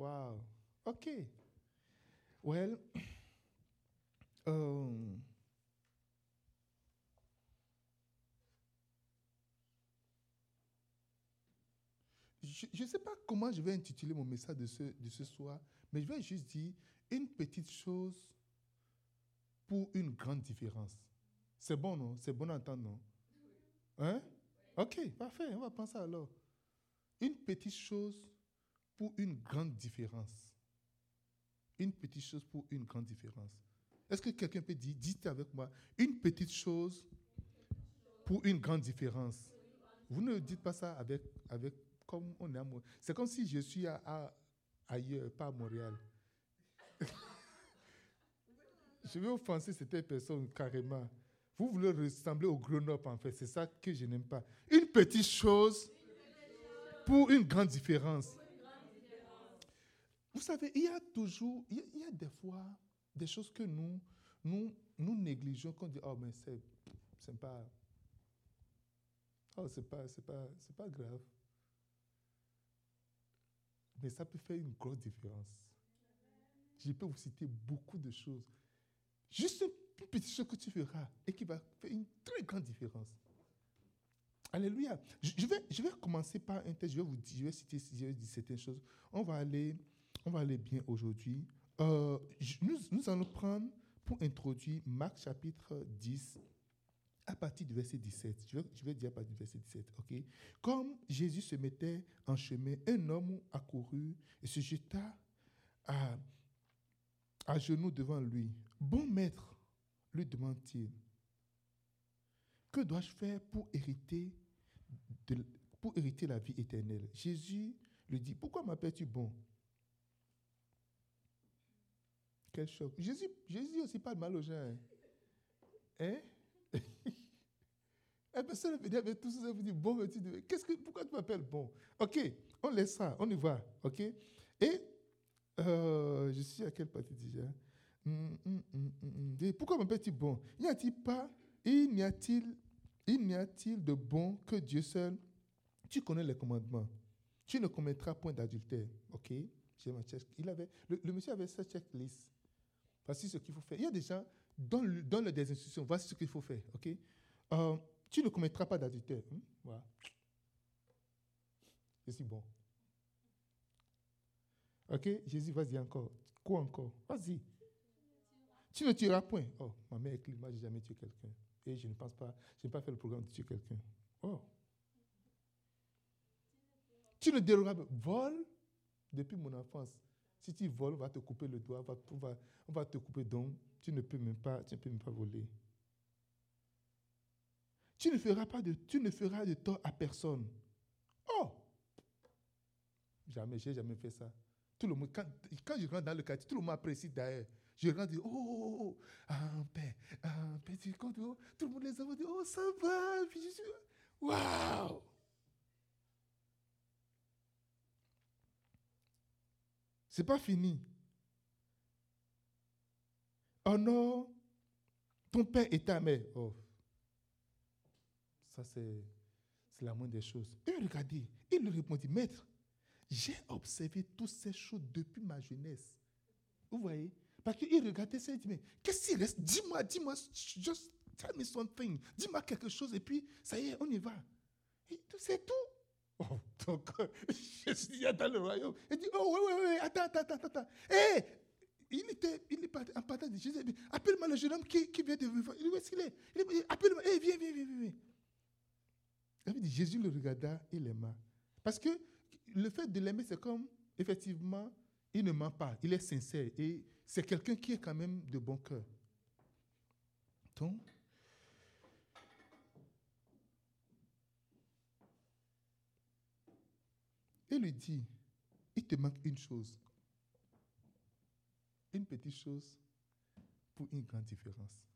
Wow. OK. Well, euh, je ne sais pas comment je vais intituler mon message de ce, de ce soir, mais je vais juste dire une petite chose pour une grande différence. C'est bon, non? C'est bon à entendre, non? Hein? Ok, parfait, on va penser alors. Une petite chose pour une grande différence. Une petite chose pour une grande différence. Est-ce que quelqu'un peut dire, dites avec moi, une petite chose pour une grande différence? Vous ne dites pas ça avec, avec comme on est à C'est comme si je suis à, ailleurs, pas à Montréal. je vais offenser cette personne carrément. Vous voulez ressembler au Grenoble, en fait. C'est ça que je n'aime pas. Une petite chose pour une grande différence. Vous savez, il y a toujours, il y a, des fois des choses que nous, nous, nous négligeons, qu'on dit, oh, mais c'est, pas, oh, c'est pas, c'est pas, c'est pas grave. Mais ça peut faire une grosse différence. Je peux vous citer beaucoup de choses. Juste une petite chose que tu feras et qui va faire une très grande différence. Alléluia. Je vais, je vais commencer par un texte. Je vais vous dire, je vais citer je vais dire certaines choses. On va aller, on va aller bien aujourd'hui. Euh, nous, allons prendre pour introduire Marc chapitre 10 à partir du verset 17. Je vais, je vais, dire à partir du verset 17, ok? Comme Jésus se mettait en chemin, un homme accourut et se jeta à, genoux devant lui. Bon maître, lui demande-t-il, que dois-je faire pour hériter, pour hériter la vie éternelle? Jésus lui dit, pourquoi m'appelles-tu bon? Quel choc. Jésus, Jésus aussi pas de mal aux gens. Hein? Et personne venir avec tout ça, vous dit, bon, qu'est-ce que, pourquoi tu m'appelles bon? Ok, on laisse ça, on y va, ok? Et, euh, je suis à quelle partie déjà? Hum, Pourquoi m'appelles-tu bon? N'y a-t-il pas, il n'y a-t-il, il n'y a-t-il de bon que Dieu seul? Tu connais les commandements. Tu ne commettras point d'adultère, ok? Il avait, le, monsieur avait sa checklist. Voici ce qu'il faut faire. Il y a des gens, dans le, dans le des instructions, voici ce qu'il faut faire, euh, tu ne commettras pas d'adultère. Hmm? Voilà. Je suis bon. Ok, Jésus, vas-y encore. Quoi encore? Vas-y. Tu ne tueras point. Oh, ma mère est moi, je n'ai jamais tué quelqu'un. Et je ne pense pas, je n'ai pas fait le programme de tuer quelqu'un. Oh. Tu ne dérogeras pas. Vol depuis mon enfance. Si tu voles, on va te couper le doigt, on va, on va te couper donc. Tu ne peux même pas, tu ne peux même pas voler. Tu ne feras pas de, tu ne feras de tort à personne. Oh! Jamais, j'ai jamais fait ça. Tout le monde, quand, quand, je rentre dans le quartier, tout le monde apprécie d'ailleurs. Je rentre oh, oh, oh, un père, un oh. tout le monde les a dit, oh, ça va. Je suis, waouh! C'est pas fini. Oh non, ton père et ta mère. Oh, ça, c'est la moindre des choses. Et regardez, il lui répondit, Maître, j'ai observé toutes ces choses depuis ma jeunesse. Vous voyez? Parce qu'il regardait ça et dit, mais qu'est-ce qu'il reste? Dis-moi, dis-moi, just tell me something. Dis-moi quelque chose et puis, ça y est, on y va. C'est tout. Oh, donc, je suis dans le royaume. Il dit, oh, oui, oui, oui, attends, attends, attends, attends. Hé, eh, il était, il est en partant de Jésus. Appelle-moi le jeune homme qui, qui vient de vivre. Il dit, où est-ce qu'il est, Appelle-moi, hé, eh, viens, viens, viens, viens. Jésus le regarda et l'aima. Parce que le fait de l'aimer, c'est comme, effectivement, il ne ment pas, il est sincère et c'est quelqu'un qui est quand même de bon cœur. Donc, il lui dit, il te manque une chose, une petite chose pour une grande différence.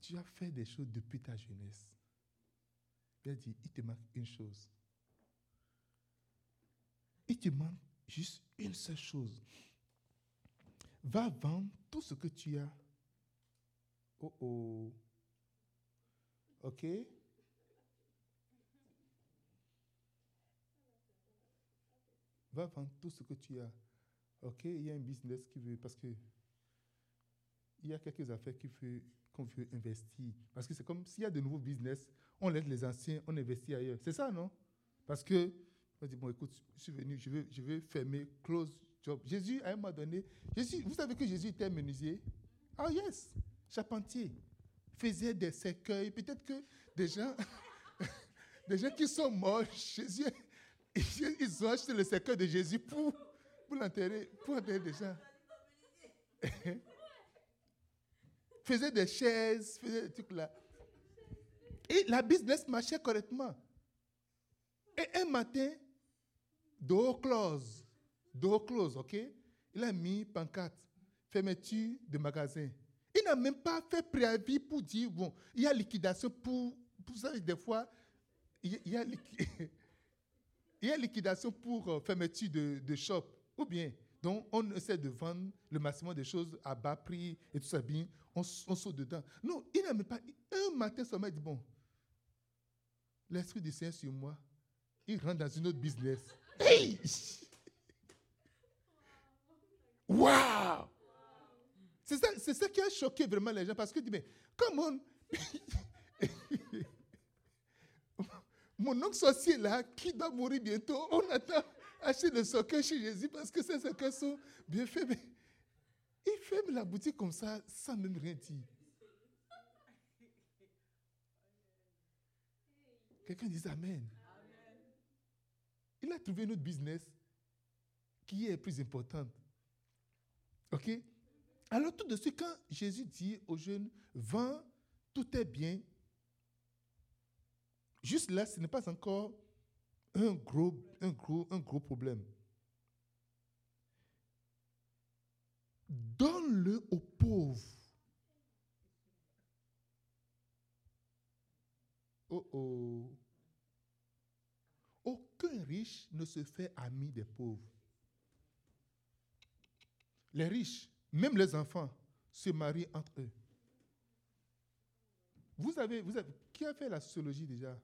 Tu as fait des choses depuis ta jeunesse. Il a dit, il te manque une chose. Il te manque juste une seule chose. Va vendre tout ce que tu as. Oh oh. OK? Va vendre tout ce que tu as. OK, il y a un business qui veut, parce que il y a quelques affaires qui veut, qu'on veut investir. Parce que c'est comme s'il y a de nouveaux business, on laisse les anciens, on investit ailleurs. C'est ça, non? Parce que, on dit, bon, écoute, je suis venu, je veux, je veux fermer, close job. Jésus, à un moment donné, Jésus, vous savez que Jésus était menuisier? Ah, yes, charpentier. Faisait des cercueils. Peut-être que des gens, des gens qui sont morts, Jésus, ils ont acheté le cercueil de Jésus pour, pour l'enterrer, pour enterrer des gens. faisait des chaises, faisait des trucs là. Et la business marchait correctement. Et un matin, door close, door close, ok? Il a mis pancarte, fermeture de magasin. Il n'a même pas fait préavis pour dire, bon, il y a liquidation pour, pour ça, des fois, il y a liquidation pour euh, fermeture de, de shop. Ou bien, donc on essaie de vendre le maximum de choses à bas prix et tout ça bien, on, on saute dedans. Non, il n'a même pas. Un matin seulement, il dit Bon, l'Esprit du Seigneur sur moi, il rentre dans une autre business. Hey! Waouh! C'est ça, ça qui a choqué vraiment les gens parce que, mais comment Mon oncle sorcier là, qui doit mourir bientôt, on attend acheter le socle chez Jésus parce que ces sockets sont bien faits. Mais il ferme la boutique comme ça sans même rien dire. Quelqu'un dit Amen. Il a trouvé notre business qui est plus importante. OK? Alors tout de suite, quand Jésus dit aux jeunes, vends, tout est bien, juste là, ce n'est pas encore un gros, un gros, un gros problème. Donne-le aux pauvres. Oh oh. Aucun riche ne se fait ami des pauvres. Les riches, même les enfants, se marient entre eux. Vous avez, vous avez, qui a fait la sociologie déjà?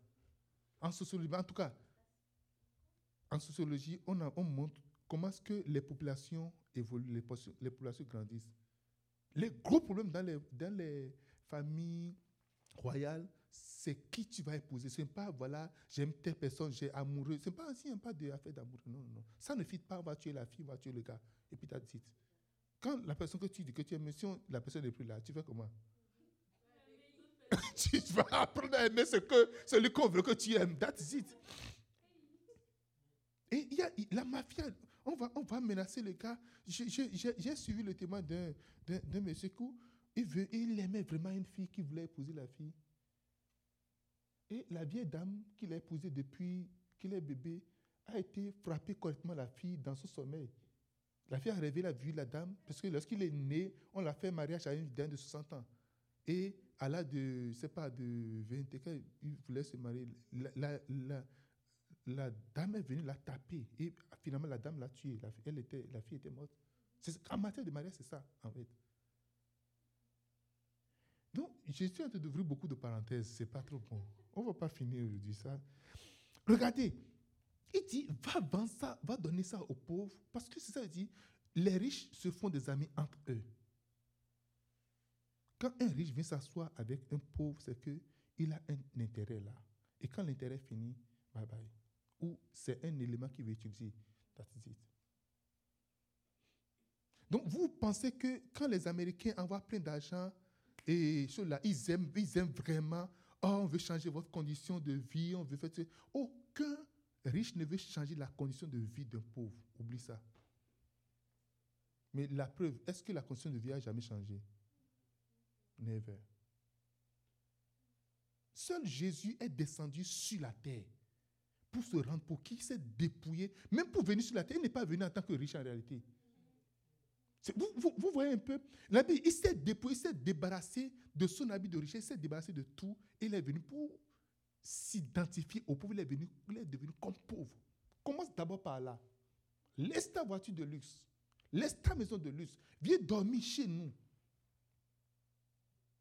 En sociologie, en tout cas, en sociologie, on, on montre comment est-ce que les populations évoluent, les, populations grandissent. Les gros problèmes dans les, familles royales, c'est qui tu vas épouser. Ce n'est pas, voilà, j'aime telle personne, j'ai amoureux. Ce n'est pas ainsi, pas d'affaire d'amour. Non, non, non. Ça ne fit pas, on va tuer la fille, on va tuer le gars. Et puis, tu as dit. Quand la personne que tu dis que tu aimes, si la personne n'est plus là, tu fais comment? Tu vas apprendre à aimer ce que, celui qu'on veut que tu aimes. That's it. Et il y a la mafia, on va, on va menacer le gars. J'ai suivi le témoin d'un monsieur qui il, veut, il aimait vraiment une fille qui voulait épouser la fille. Et la vieille dame qu'il a épousée depuis qu'il est bébé a été frappée correctement la fille dans son sommeil. La fille a rêvé, elle a vu la dame, parce que lorsqu'il est né, on l'a fait mariage à une dame de 60 ans. Et à l'âge de, je sais pas, de 20 ans, il voulait se marier. La, la, la dame est venue la taper et finalement la dame l'a tuée. La, fille était morte. En matière de mariage, c'est ça, en fait. Donc, je suis en train d'ouvrir beaucoup de parenthèses, c'est pas trop bon. On va pas finir aujourd'hui ça. Regardez, il dit, va vendre ça, va donner ça aux pauvres, parce que c'est ça, il dit, les riches se font des amis entre eux. Quand un riche vient s'asseoir avec un pauvre, c'est qu'il a un intérêt là. Et quand l'intérêt finit, bye bye ou c'est un élément qui veut utiliser. Donc, vous pensez que quand les Américains envoient plein d'argent et ceux-là, ils aiment, ils aiment vraiment, oh, on veut changer votre condition de vie, on veut faire. Aucun riche ne veut changer la condition de vie d'un pauvre. Oublie ça. Mais la preuve, est-ce que la condition de vie a jamais changé? Never. Seul Jésus est descendu sur la terre pour se rendre, pour qui s'est dépouillé, même pour venir sur la terre, il n'est pas venu en tant que riche en réalité. Vous, vous, voyez un peu, il s'est dépouillé, il s'est débarrassé de son habit de richesse, il s'est débarrassé de tout, et il est venu pour s'identifier au pauvre, il est, venu, il est devenu comme pauvre. Commence d'abord par là. Laisse ta voiture de luxe, laisse ta maison de luxe, viens dormir chez nous.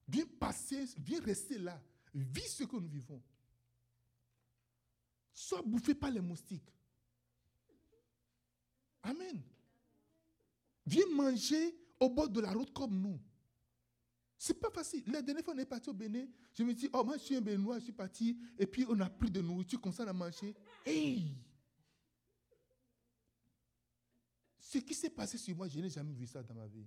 Viens passer, viens rester là. Vis ce que nous vivons. Sois bouffé par les moustiques. Amen. Viens manger au bord de la route comme nous. C'est pas facile. La dernière fois, on est parti au Bénin. Je me dis, oh, moi, je suis un Béninois, je suis parti. Et puis, on a pris de nourriture comme ça, on a mangé. Hey! Ce qui s'est passé sur moi, je n'ai jamais vu ça dans ma vie.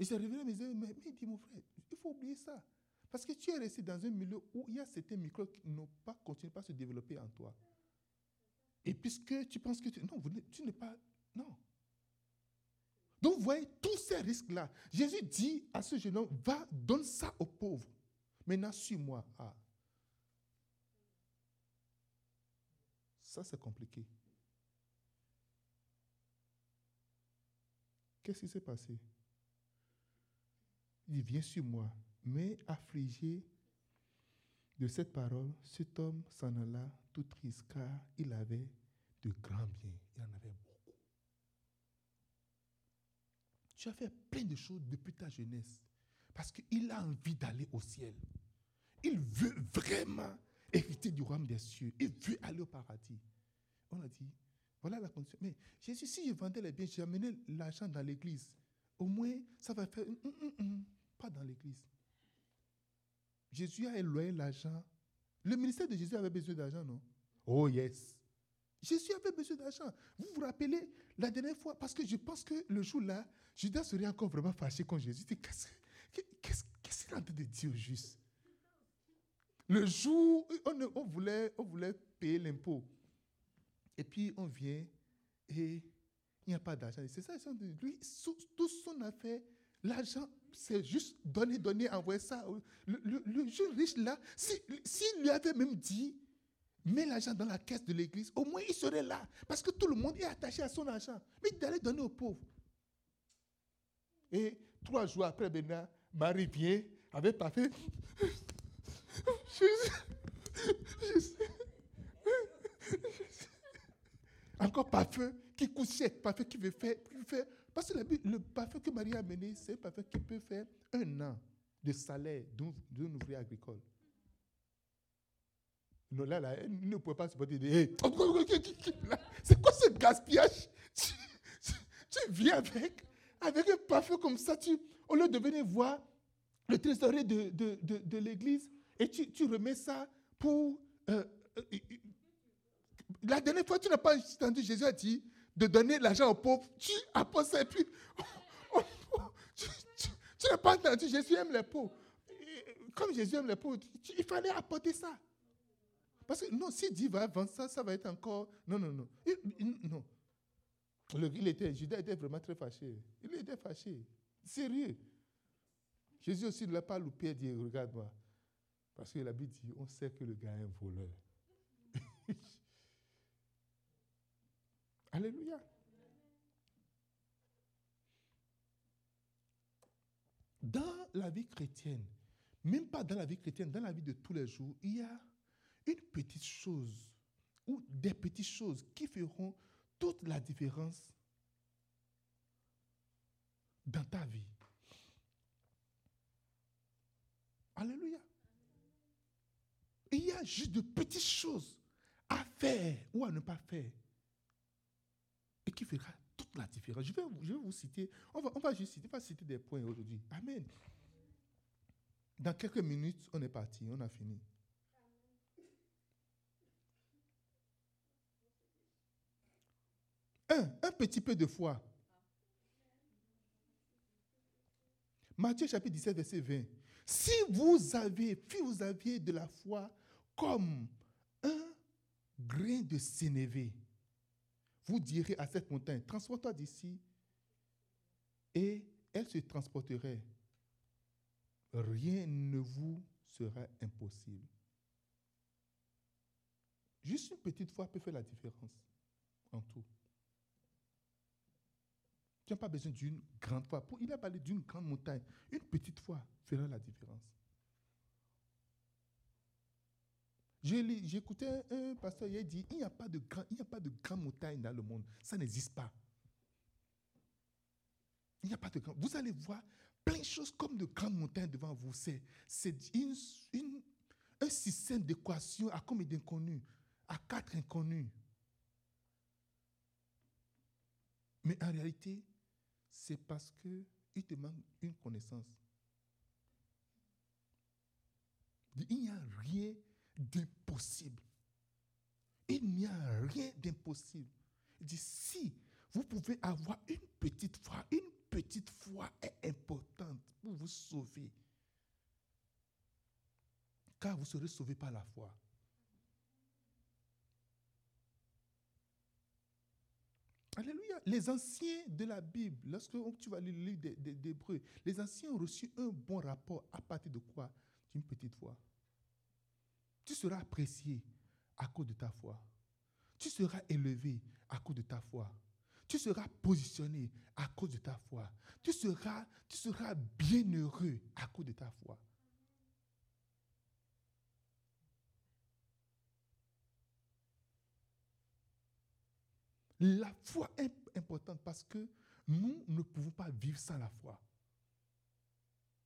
Et j'ai révélé mes amis, mais, mais dis mon frère, il faut oublier ça. Parce que tu es resté dans un milieu où il y a certains microbes qui n'ont pas continué à se développer en toi. Et puisque tu penses que tu, non, tu n'es pas, non. Donc, vous voyez, tous ces risques-là, Jésus dit à ce jeune homme, va, donne ça aux pauvres. Maintenant, suis-moi. Ah. Ça, c'est compliqué. Qu'est-ce qui s'est passé? Il dit, viens sur moi. Mais affligé de cette parole, cet homme s'en alla tout triste car il avait de grands biens. Il en avait beaucoup. Tu as fait plein de choses depuis ta jeunesse parce qu'il a envie d'aller au ciel. Il veut vraiment hériter du royaume des cieux. Il veut aller au paradis. On a dit, voilà la condition. Mais Jésus, si je vendais les biens, j'amenais l'argent dans l'église. Au moins, ça va faire... Hum, pas dans l'église. Jésus a éloigné l'argent. Le ministère de Jésus avait besoin d'argent, non? Oh yes. Jésus avait besoin d'argent. Vous vous rappelez la dernière fois, parce que je pense que le jour-là, Judas serait encore vraiment fâché quand Jésus dit Qu'est-ce qu'il est en train de dire juste? Le jour où on, voulait, on voulait payer l'impôt, et puis on vient et il n'y a pas d'argent. C'est ça, lui, tout son affaire, l'argent c'est juste donner, donner, envoyer ça. Le, le, jeune riche là, s'il lui avait même dit, mets l'argent dans la caisse de l'église, au moins il serait là. Parce que tout le monde est attaché à son argent. Mais il allait donner aux pauvres. Et trois jours après, maintenant, Marie vient avec parfait. Encore parfum qui couche, parfum qui veut faire, qui veut faire parce que le parfum que Marie a amené, c'est un parfum qui peut faire un an de salaire d'un ouvrier agricole. Non, là, là, elle ne pouvait pas se porter de. c'est quoi ce gaspillage? Tu, viens avec, avec un parfum comme ça, tu, au lieu de venir voir le trésorier de, de, de, l'église, et tu, tu, remets ça pour. Euh, euh, la dernière fois, tu n'as pas entendu Jésus a dit de donner l'argent aux pauvres, tu apportes ça et puis tu, n'as pas entendu, Jésus aime les pauvres. Comme Jésus aime les pauvres, il fallait apporter ça. Parce que non, si Dieu va vendre ça, ça va être encore. Non, non, non. non. il était, Judas était vraiment très fâché. Il était fâché. Sérieux. Jésus aussi ne l'a pas loupé et dit Regarde-moi. Parce que la Bible dit On sait que le gars est un voleur. Alléluia. Dans la vie chrétienne, même pas dans la vie chrétienne, dans la vie de tous les jours, il y a une petite chose ou des petites choses qui feront toute la différence dans ta vie. Alléluia. Il y a juste de petites choses à faire ou à ne pas faire qui fera toute la différence. Je vais, je vais vous citer, on va, on va juste citer, on va citer des points aujourd'hui. Amen. Dans quelques minutes, on est parti, on a fini. Un, un petit peu de foi. Matthieu chapitre 17, verset 20. Si vous avez, si vous aviez de la foi comme un grain de sénévé, vous direz à cette montagne, transporte-toi d'ici, et elle se transporterait. Rien ne vous sera impossible. Juste une petite foi peut faire la différence en tout. Tu n'as pas besoin d'une grande foi. Il a parlé d'une grande montagne. Une petite foi fera la différence. J'écoutais un pasteur, il a dit, il n'y a pas de il n'y a pas de grande montagne dans le monde. Ça n'existe pas. Il n'y a pas de grand. Vous allez voir plein de choses comme de grandes montagnes devant vous. C'est, un système d'équations à combien d'inconnus? À quatre inconnus. Mais en réalité, c'est parce qu'il te manque une connaissance. Il n'y a rien d'impossible. Il n'y a rien d'impossible. Il dit, si vous pouvez avoir une petite foi, une petite foi est importante pour vous sauver. Car vous serez sauvé par la foi. Alléluia. Les anciens de la Bible, lorsque tu vas lire le livre d'Hébreu, les anciens ont reçu un bon rapport à partir de quoi? D'une petite foi. Tu seras apprécié à cause de ta foi. Tu seras élevé à cause de ta foi. Tu seras positionné à cause de ta foi. Tu seras, tu seras bienheureux à cause de ta foi. La foi est importante parce que nous ne pouvons pas vivre sans la foi.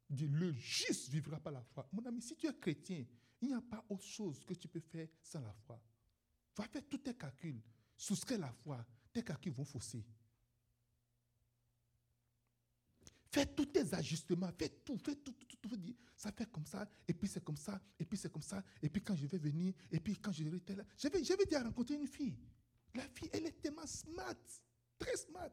Le juste vivra par la foi. Mon ami, si tu es chrétien, il n'y a pas autre chose que tu peux faire sans la foi. Va faire tous tes calculs. Soustrais la foi. Tes calculs vont fausser. Fais tous tes ajustements, fais tout, fais tout, tout, tout, tout. Ça fait comme ça, et puis c'est comme ça, et puis c'est comme ça, et puis quand je vais venir, et puis quand je vais là. J'avais, j'avais déjà rencontré une fille. La fille, elle est tellement smart, très smart.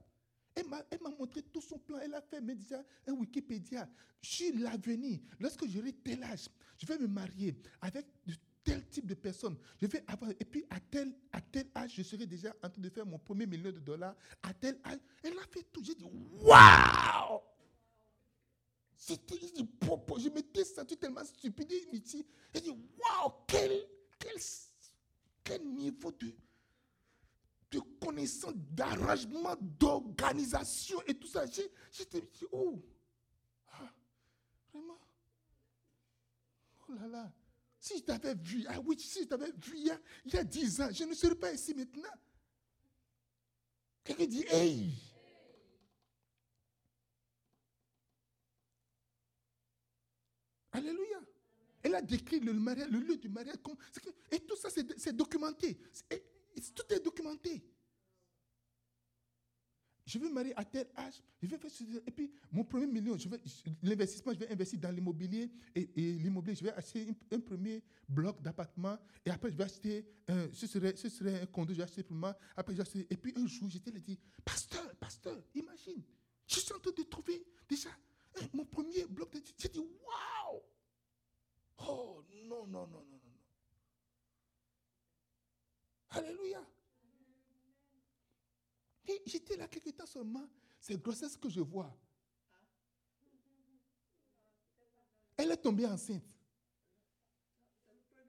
Elle m'a, montré tout son plan. Elle a fait déjà un Wikipédia sur l'avenir. Lorsque j'aurai tel âge, je vais me marier avec tel type de personne. Je vais avoir, et puis à tel, à tel âge, je serai déjà en train de faire mon premier million de dollars. À tel âge, elle a fait tout. J'ai dit, waouh! C'était, je m'étais senti tellement stupide et inutile. J'ai dit, waouh, quel, quel, quel niveau de, de connaissance, d'arrangement, d'organisation et tout ça. J'étais, oh, ah, vraiment, oh là là. Si je t'avais vu, ah oui, si je t'avais vu il y, a, il y a 10 ans, je ne serais pas ici maintenant. Quelqu'un dit, hey! Alléluia. Elle a décrit le lieu du mariage. Et tout ça, c'est documenté. tout est documenté. Je me marier à tel âge, je vais faire et puis mon premier million, l'investissement, je vais investir dans l'immobilier. Et, l'immobilier, je vais acheter un, premier bloc d'appartement. Et après je vais acheter, ce, serait, ce serait un condo, je vais acheter pour moi, après je et puis un jour, j'étais là dit, pasteur, pasteur, imagine, je suis en train de trouver déjà mon premier bloc de j'ai dit, waouh, oh non, non, non, non, non. Alléluia. J'étais là quelque temps seulement. C'est grossesse que je vois. Elle est tombée enceinte.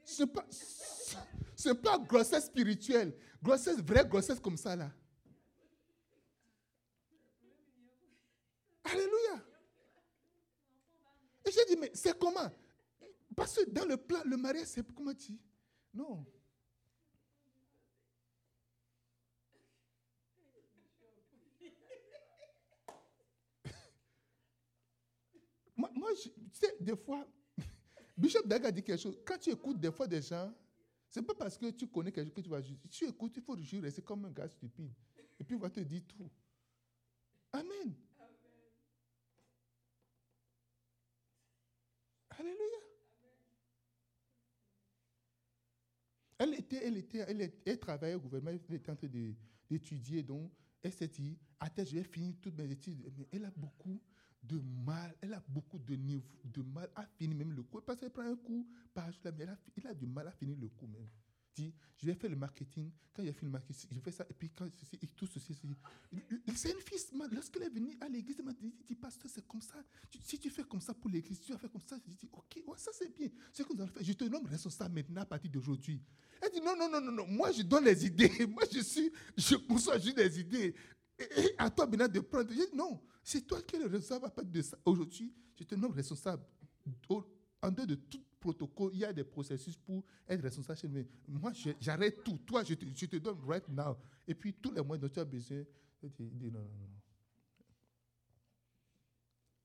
Ce n'est pas, pas grossesse spirituelle. Grossesse, vraie grossesse comme ça là. Alléluia. Et j'ai dit, mais c'est comment? Parce que dans le plan, le mariage, c'est comment tu Non. Moi, tu sais, des fois, Bishop Daga dit quelque chose. Quand tu écoutes des fois des gens, c'est pas parce que tu connais quelque chose que tu vas juger. Tu écoutes, il faut jurer. C'est comme un gars stupide. Et puis il va te dire tout. Amen. Alléluia. Elle était, elle était, elle, elle, travaillait au gouvernement, elle était en train d'étudier, donc elle s'est dit, tête, je vais finir toutes mes études. Mais elle a beaucoup de mal, elle a beaucoup de, niveau, de mal à finir même le cours. Parce qu'elle prend un coup par jour, mais elle a, a du mal à finir le cours même. Dit, je vais faire le marketing. Quand j'ai fait le marketing, je fais ça. Et puis quand ceci, et tout ceci, c'est une fille. Lorsqu'elle est venue à l'église, elle m'a dit, dit, pasteur, c'est comme ça. si tu fais comme ça pour l'église, tu vas faire comme ça. Je dis, ok, ça c'est bien. Ce que nous allons faire, je te nomme responsable maintenant à partir d'aujourd'hui. Elle dit, non, non, non, non, non. Moi, je donne les idées. Moi, je suis, je conçois juste des idées. Et, à toi maintenant de prendre. Je dis, non. C'est toi qui es le responsable de ça. Aujourd'hui, je te nomme responsable. En dehors de tout protocole, il y a des processus pour être responsable chez nous. Moi, j'arrête tout. Toi, je te, donne right now. Et puis, tous les moyens dont tu as besoin, te dis non, non, non.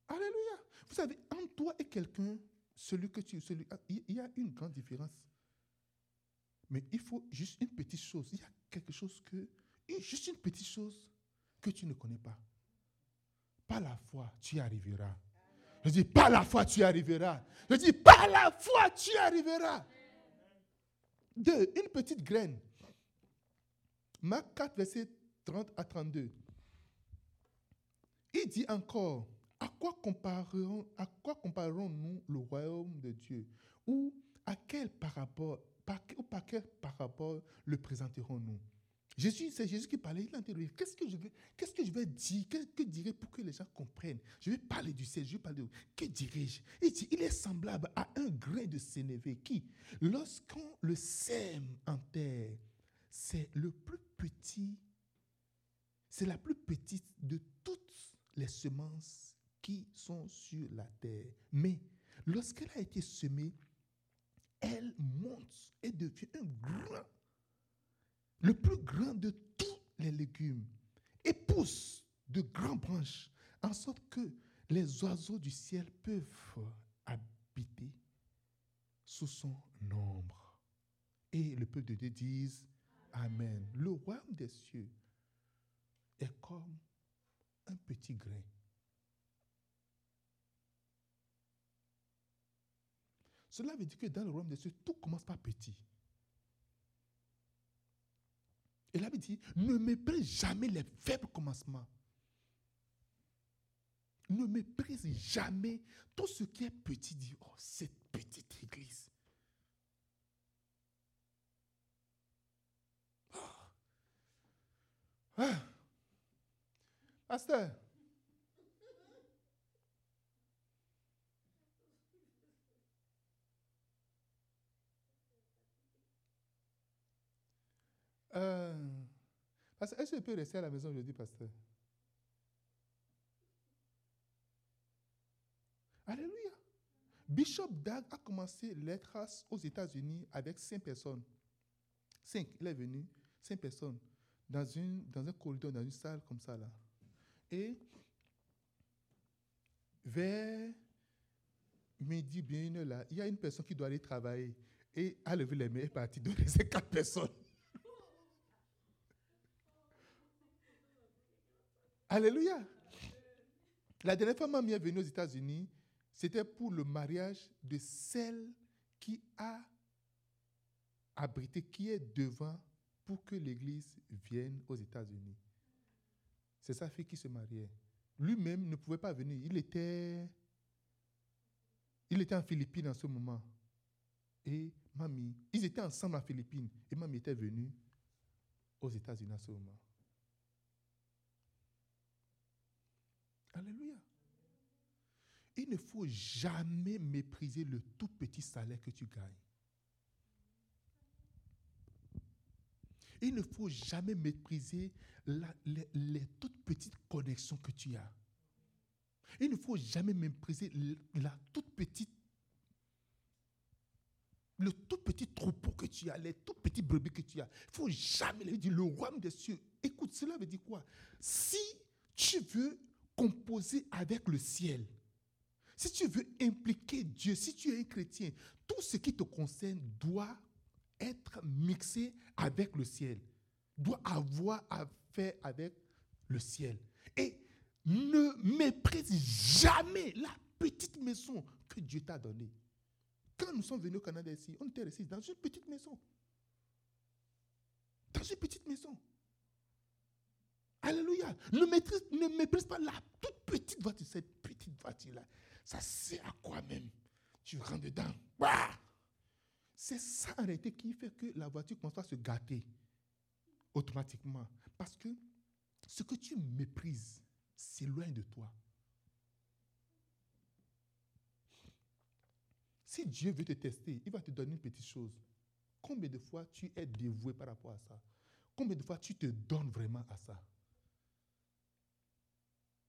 Alléluia. Vous savez, entre toi et quelqu'un, celui que tu celui, il y a une grande différence. Mais il faut juste une petite chose. Il y a quelque chose que, juste une petite chose que tu ne connais pas. Par la foi, tu y arriveras. Je dis, par la foi, tu y arriveras. Je dis, par la foi, tu y arriveras. Deux, une petite graine. Marc 4, verset 30 à 32. Il dit encore, à quoi comparerons-nous le royaume de Dieu? Ou à quel par, ou par quel parabole le présenterons-nous? Jésus, c'est Jésus qui parlait, il a interrogé, qu'est-ce que je vais, qu'est-ce que je vais dire, que dirais pour que les gens comprennent? Je vais parler du ciel, je vais parler de, que dirais-je? Il dit, il est semblable à un grain de sénévé qui, lorsqu'on le sème en terre, c'est le plus petit, c'est la plus petite de toutes les semences qui sont sur la terre. Mais lorsqu'elle a été semée, elle monte et devient un grand le plus grand de tous les légumes, et pousse de grandes branches, en sorte que les oiseaux du ciel peuvent habiter sous son ombre. Et le peuple de Dieu dise Amen. Le royaume des cieux est comme un petit grain. Cela veut dire que dans le royaume des cieux, tout commence par petit. Et là, il dit, ne méprise jamais les faibles commencements. Ne méprise jamais tout ce qui est petit. Dit, oh, cette petite église. Ah. Ah. Pasteur. Euh, est-ce que je peux rester à la maison aujourd'hui, pasteur? Alléluia. Bishop Dag a commencé les traces aux États-Unis avec cinq personnes. Cinq, il est venu, cinq personnes, dans, une, dans un corridor, dans une salle comme ça, là. Et vers midi, bien une heure, là, il y a une personne qui doit aller travailler. Et a levé les mains et est parti donner ces quatre personnes. Alléluia. La dernière fois, mamie est venue aux États-Unis, c'était pour le mariage de celle qui a abrité, qui est devant pour que l'église vienne aux États-Unis. C'est sa fille qui se mariait. Lui-même ne pouvait pas venir. Il était, il était en Philippines en ce moment. Et mamie, ils étaient ensemble en Philippines. Et mamie était venue aux États-Unis en ce moment. Alléluia. Il ne faut jamais mépriser le tout petit salaire que tu gagnes. Il ne faut jamais mépriser les, toutes petites connexions que tu as. Il ne faut jamais mépriser la toute petite le tout petit troupeau que tu as, les tout petits brebis que tu as. Il ne faut jamais dire le royaume des cieux. Écoute, cela veut dire quoi? Si tu veux composer avec le ciel, si tu veux impliquer Dieu, si tu es un chrétien, tout ce qui te concerne doit être mixé avec le ciel, doit avoir à faire avec le ciel. Et ne méprise jamais la petite maison que Dieu t'a donnée. Quand nous sommes venus au Canada ici, on était restés dans une petite maison. Dans une petite maison. Alléluia. Ne, ne méprise pas la toute petite voiture. Cette petite voiture-là, ça sert à quoi même? Tu rentres dedans. Bah! C'est ça en réalité qui fait que la voiture commence à se gâter automatiquement. Parce que ce que tu méprises, c'est loin de toi. Si Dieu veut te tester, il va te donner une petite chose. Combien de fois tu es dévoué par rapport à ça? Combien de fois tu te donnes vraiment à ça?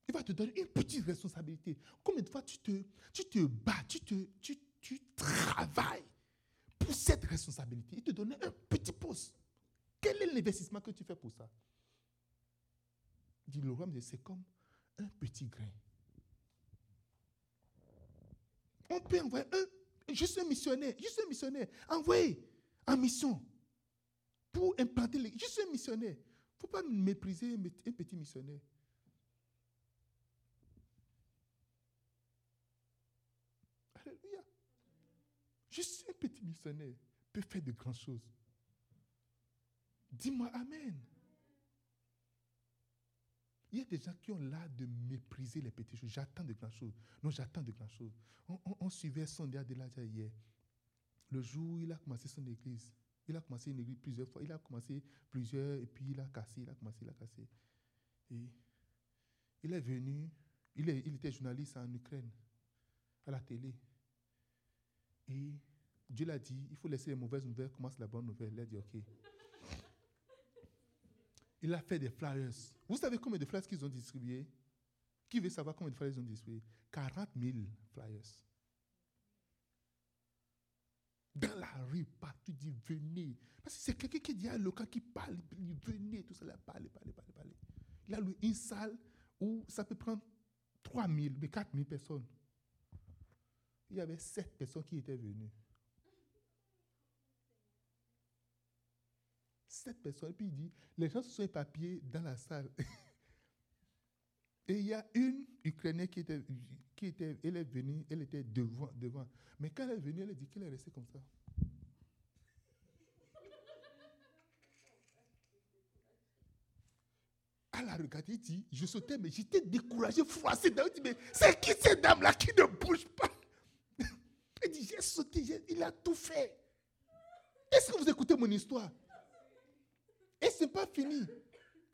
Il va te donner une petite responsabilité. Combien de fois tu te, tu te bats, tu, te, tu, tu travailles pour cette responsabilité? Il te donne un petit poste. Quel est l'investissement que tu fais pour ça? Dit le c'est comme un petit grain. On peut envoyer un, juste un missionnaire, juste un missionnaire, envoyer en mission pour implanter l'église, juste un missionnaire faut pas mépriser un petit missionnaire. Alléluia. Juste un petit missionnaire peut faire de grandes choses. Dis-moi Amen. Il y a des gens qui ont l'art de mépriser les petites choses. J'attends de grandes choses. Non, j'attends de grandes choses. On, suivait son de l'âge hier. Le jour où il a commencé son église, il a commencé une église plusieurs fois. Il a commencé plusieurs, et puis il a cassé, il a commencé, il a cassé. Et il est venu, il, il était journaliste en Ukraine, à la télé. Et Dieu l'a dit, il faut laisser les mauvaises nouvelles, commence la bonne nouvelle. Il a dit, OK. Il a fait des flyers. Vous savez combien de flyers qu'ils ont distribués? Qui veut savoir combien de flyers ils ont distribués? 40 000 flyers. Dans la rue, partout, dit venez. Parce que c'est quelqu'un qui dit à local qui parle, il dit venez, tout ça, là, parlez, parlez, parlez, parlez. Il a une salle où ça peut prendre 3 000, mais 4 000 personnes. Il y avait 7 personnes qui étaient venues. Sept personnes. Puis il dit, les gens se sont éparpillés dans la salle. Et il y a une Ukrainienne qui était, qui était, elle est venue, elle était devant, devant. Mais quand elle est venue, elle a dit qu'elle est restée comme ça. Elle a regardé, elle dit, je sautais, mais j'étais découragé, froissé. Elle dit, mais c'est qui cette dame-là qui ne bouge pas? Elle dit, j'ai sauté, il a tout fait. Est-ce que vous écoutez mon histoire? Et ce n'est pas fini.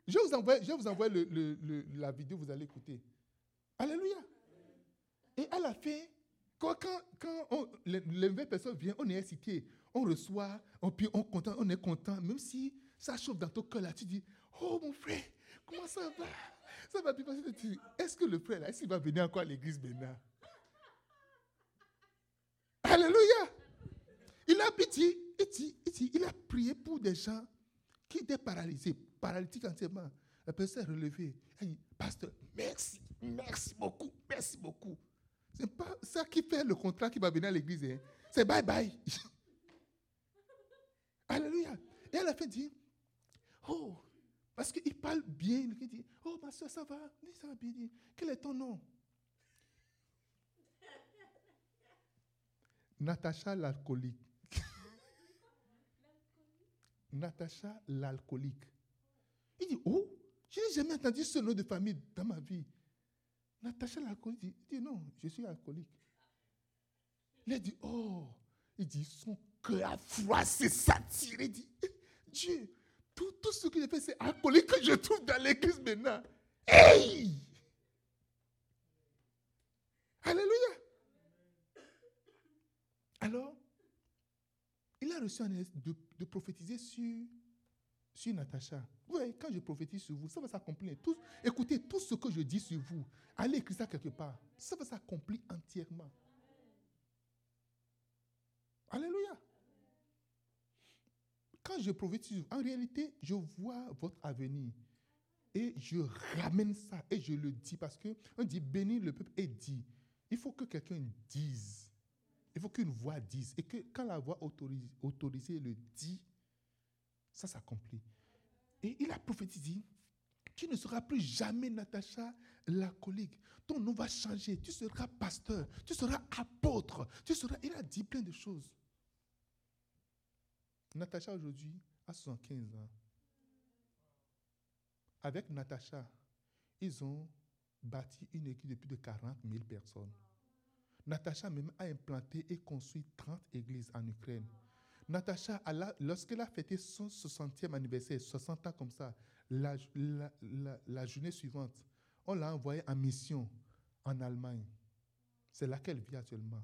Je vous envoie, je vous envoie le, la vidéo, vous allez écouter. Alléluia. Et à la fin, quand, quand, les, personnes viennent, on est excité, on reçoit, on, puis on, content, on est content, même si ça chauffe dans ton cœur là, tu dis, oh mon frère, comment ça va? Ça va bien passer. Est-ce que le frère là, est-ce qu'il va venir encore à l'église maintenant? Alléluia. Il a pitié, il a prié pour des gens qui était paralysé, paralytique entièrement. La personne est relevée. Elle dit, pasteur, merci, merci beaucoup, merci beaucoup. Ce n'est pas ça qui fait le contrat qui va venir à l'église. Hein. C'est bye bye. Alléluia. Et elle a fait dire, oh, parce qu'il parle bien. Il dit, oh, ma soeur, ça va. ça va bien. Quel est ton nom? Natacha l'alcoolique. Natacha l'alcoolique. Il dit, oh, je n'ai jamais entendu ce nom de famille dans ma vie. Natacha l'alcoolique dit, dit, non, je suis alcoolique. Il dit, oh, il dit, son cœur a froissé, s'attiré. Il dit, Dieu, tout, tout ce que j'ai fait, c'est alcoolique que je trouve dans l'église maintenant. Hey! Alléluia. Alors, il a reçu un de, de prophétiser sur, sur Natacha. Vous voyez, quand je prophétise sur vous, ça va s'accomplir. Tout, écoutez, tout ce que je dis sur vous, allez écrire ça quelque part. Ça va s'accomplir entièrement. Alléluia. Quand je prophétise, en réalité, je vois votre avenir. Et je ramène ça et je le dis parce que on dit bénir le peuple et dit. Il faut que quelqu'un dise il faut qu'une voix dise. Et que quand la voix autorisée, le dit, ça s'accomplit. Et il a prophétisé, tu ne seras plus jamais Natacha l'alcoolique. Ton nom va changer. Tu seras pasteur. Tu seras apôtre. Tu seras... Il a dit plein de choses. Natacha aujourd'hui a 75 ans. Avec Natacha, ils ont bâti une équipe de plus de 40 000 personnes. Natacha même a implanté et construit 30 églises en Ukraine. Natacha, lorsqu'elle a fêté son 60e anniversaire, 60 ans comme ça, la, la, journée suivante, on l'a envoyée en mission en Allemagne. C'est là qu'elle vit actuellement.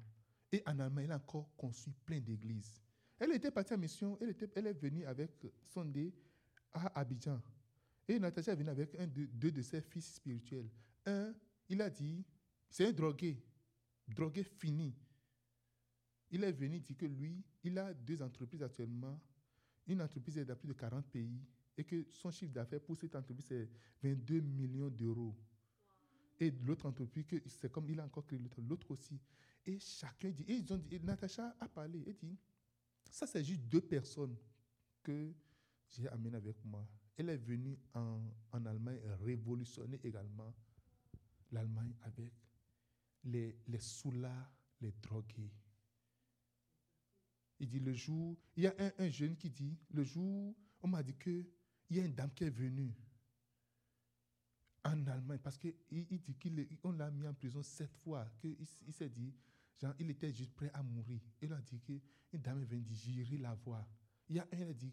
Et en Allemagne, elle a encore construit plein d'églises. Elle était partie en mission, elle, était, elle est venue avec Sondé à Abidjan. Et Natacha est venue avec un de, deux de ses fils spirituels. Un, il a dit, c'est un drogué drogué fini. Il est venu dire que lui, il a deux entreprises actuellement. Une entreprise est dans plus de 40 pays et que son chiffre d'affaires pour cette entreprise c'est 22 millions d'euros. Et l'autre entreprise, c'est comme il a encore créé l'autre aussi. Et chacun dit, et ils ont dit, Natacha a parlé, et dit, ça c'est juste deux personnes que j'ai amenées avec moi. Elle est venue en, en Allemagne révolutionner également l'Allemagne avec les, les soulards, les drogués. Il dit le jour, il y a un, un jeune qui dit, le jour, on m'a dit qu'il y a une dame qui est venue en Allemagne parce qu'il il dit qu'on l'a mis en prison sept fois, qu'il il, s'est dit, genre, il était juste prêt à mourir. Il a dit qu'une dame est venue, dire, j'irai la voir. Il y a un, il a dit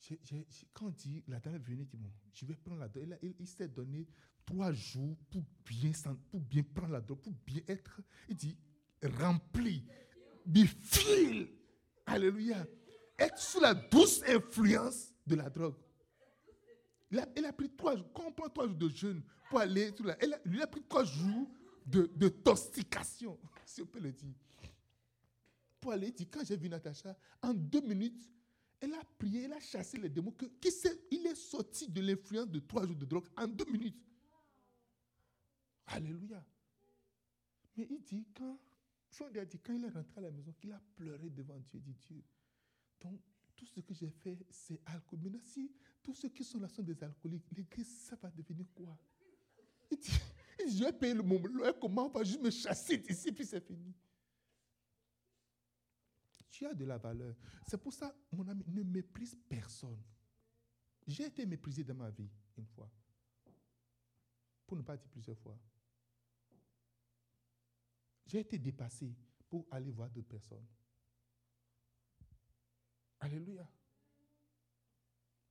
que, j'ai- j'ai- j'ai- quand dit, la dame est venue, dit, bon, je vais prendre la drogue. Il, s'est donné trois jours pour bien, prendre la drogue, pour bien être, il dit, rempli, bifile. Alléluia. Être sous la douce influence de la drogue. Il a, pris trois jours. Quand on prend trois jours de jeûne pour aller sous la. il a pris trois jours de, de toxication, si on peut le dire. Pour aller, il dit, quand j'ai vu Natacha, en deux minutes, elle a prié, elle a chassé les démons. Qui sait, il est sorti de l'influence de trois jours de drogue en deux minutes. Alléluia. Mais il dit, quand, a dit, quand il est rentré à la maison, qu'il a pleuré devant Dieu, il dit Dieu, donc tout ce que j'ai fait, c'est alcool. Maintenant, si tous ceux qui sont là sont des alcooliques, l'église, ça va devenir quoi? Il dit, il dit, je vais payer le loyer, comment on va juste me chasser d'ici, puis c'est fini. Tu as de la valeur. C'est pour ça, mon ami, ne méprise personne. J'ai été méprisé dans ma vie, une fois. Pour ne pas dire plusieurs fois. J'ai été dépassé pour aller voir d'autres personnes. Alléluia.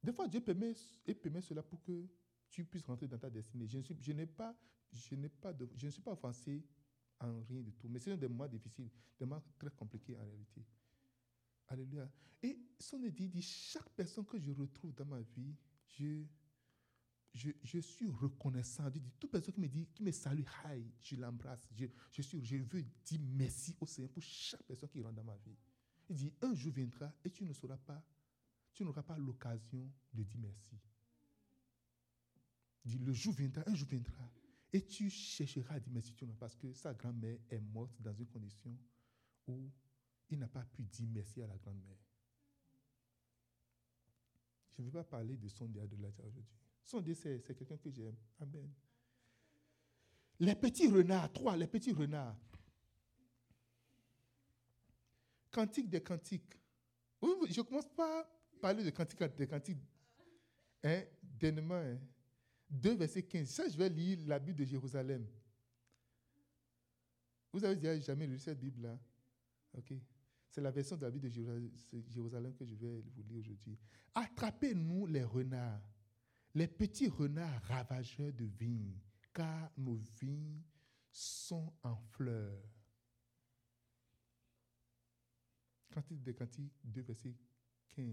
Des fois, Dieu permet, et permet cela pour que tu puisses rentrer dans ta destinée. Je ne suis, je n'ai pas, je n'ai pas je ne suis pas offensé en rien du tout. Mais c'est des moments difficiles, des moments très compliqués en réalité. Alléluia. Et son dit, dit, chaque personne que je retrouve dans ma vie, je, je, je suis reconnaissant. Il dit, toute personne qui me dit, qui me salue, hi, je l'embrasse. Je, je, je veux dire merci au Seigneur pour chaque personne qui rentre dans ma vie. Il dit, un jour viendra et tu ne sauras pas, tu n'auras pas l'occasion de dire merci. Il dit, le jour viendra, un jour viendra, et tu chercheras à dire merci parce que sa grand-mère est morte dans une condition où il n'a pas pu dire merci à la grand-mère. Je ne veux pas parler de Sondé Adelaja aujourd'hui. Sondé, c'est c'est quelqu'un que j'aime. Amen. Les petits renards, trois, les petits renards. Cantique des cantiques. Je ne commence pas à parler de cantique des cantiques. Hein, dernièrement, hein. 2, verset 15. Ça, je vais lire la Bible de Jérusalem. Vous avez déjà jamais lu cette Bible-là? Ok. C'est la version de la de Jérusalem que je vais vous lire aujourd'hui. Attrapez-nous les renards, les petits renards ravageurs de vignes, car nos vignes sont en fleurs. Cantique des Cantiques 2, verset 15.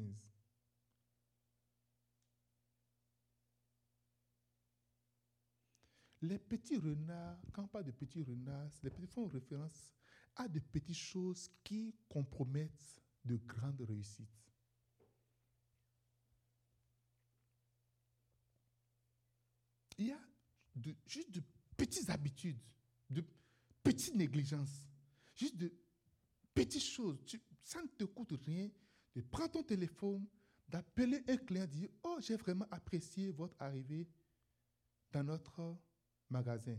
Les petits renards, quand on parle de petits renards, les petits font référence à de petites choses qui compromettent de grandes réussites. Il y a de- juste de petites habitudes, de petites négligences, juste de petites choses. Ça ne te coûte rien de prendre ton téléphone, d'appeler un client, dire Oh, j'ai vraiment apprécié votre arrivée dans notre magasin.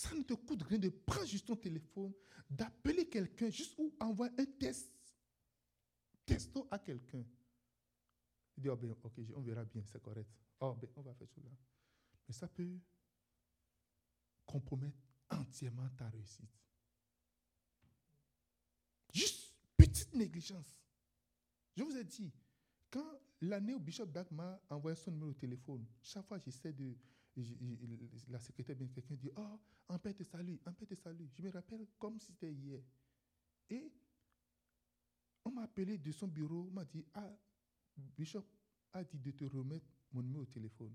Ça ne te coûte rien de prendre juste ton téléphone, d'appeler quelqu'un, juste ou envoyer un test, texto à quelqu'un. Il dit, oh ben, ok, on verra bien, c'est correct. Oh ben, on va faire cela. Mais ça peut compromettre entièrement ta réussite. Juste petite négligence. Je vous ai dit, quand l'année où Bishop Dag m'a envoyé son numéro de téléphone, chaque fois j'essaie de. La secrétaire, bien quelqu'un dit Oh, un père te salue, un père te salue. Je me rappelle comme si c'était hier. Et on m'a appelé de son bureau, on m'a dit Ah, Bishop a dit de te remettre mon numéro de téléphone.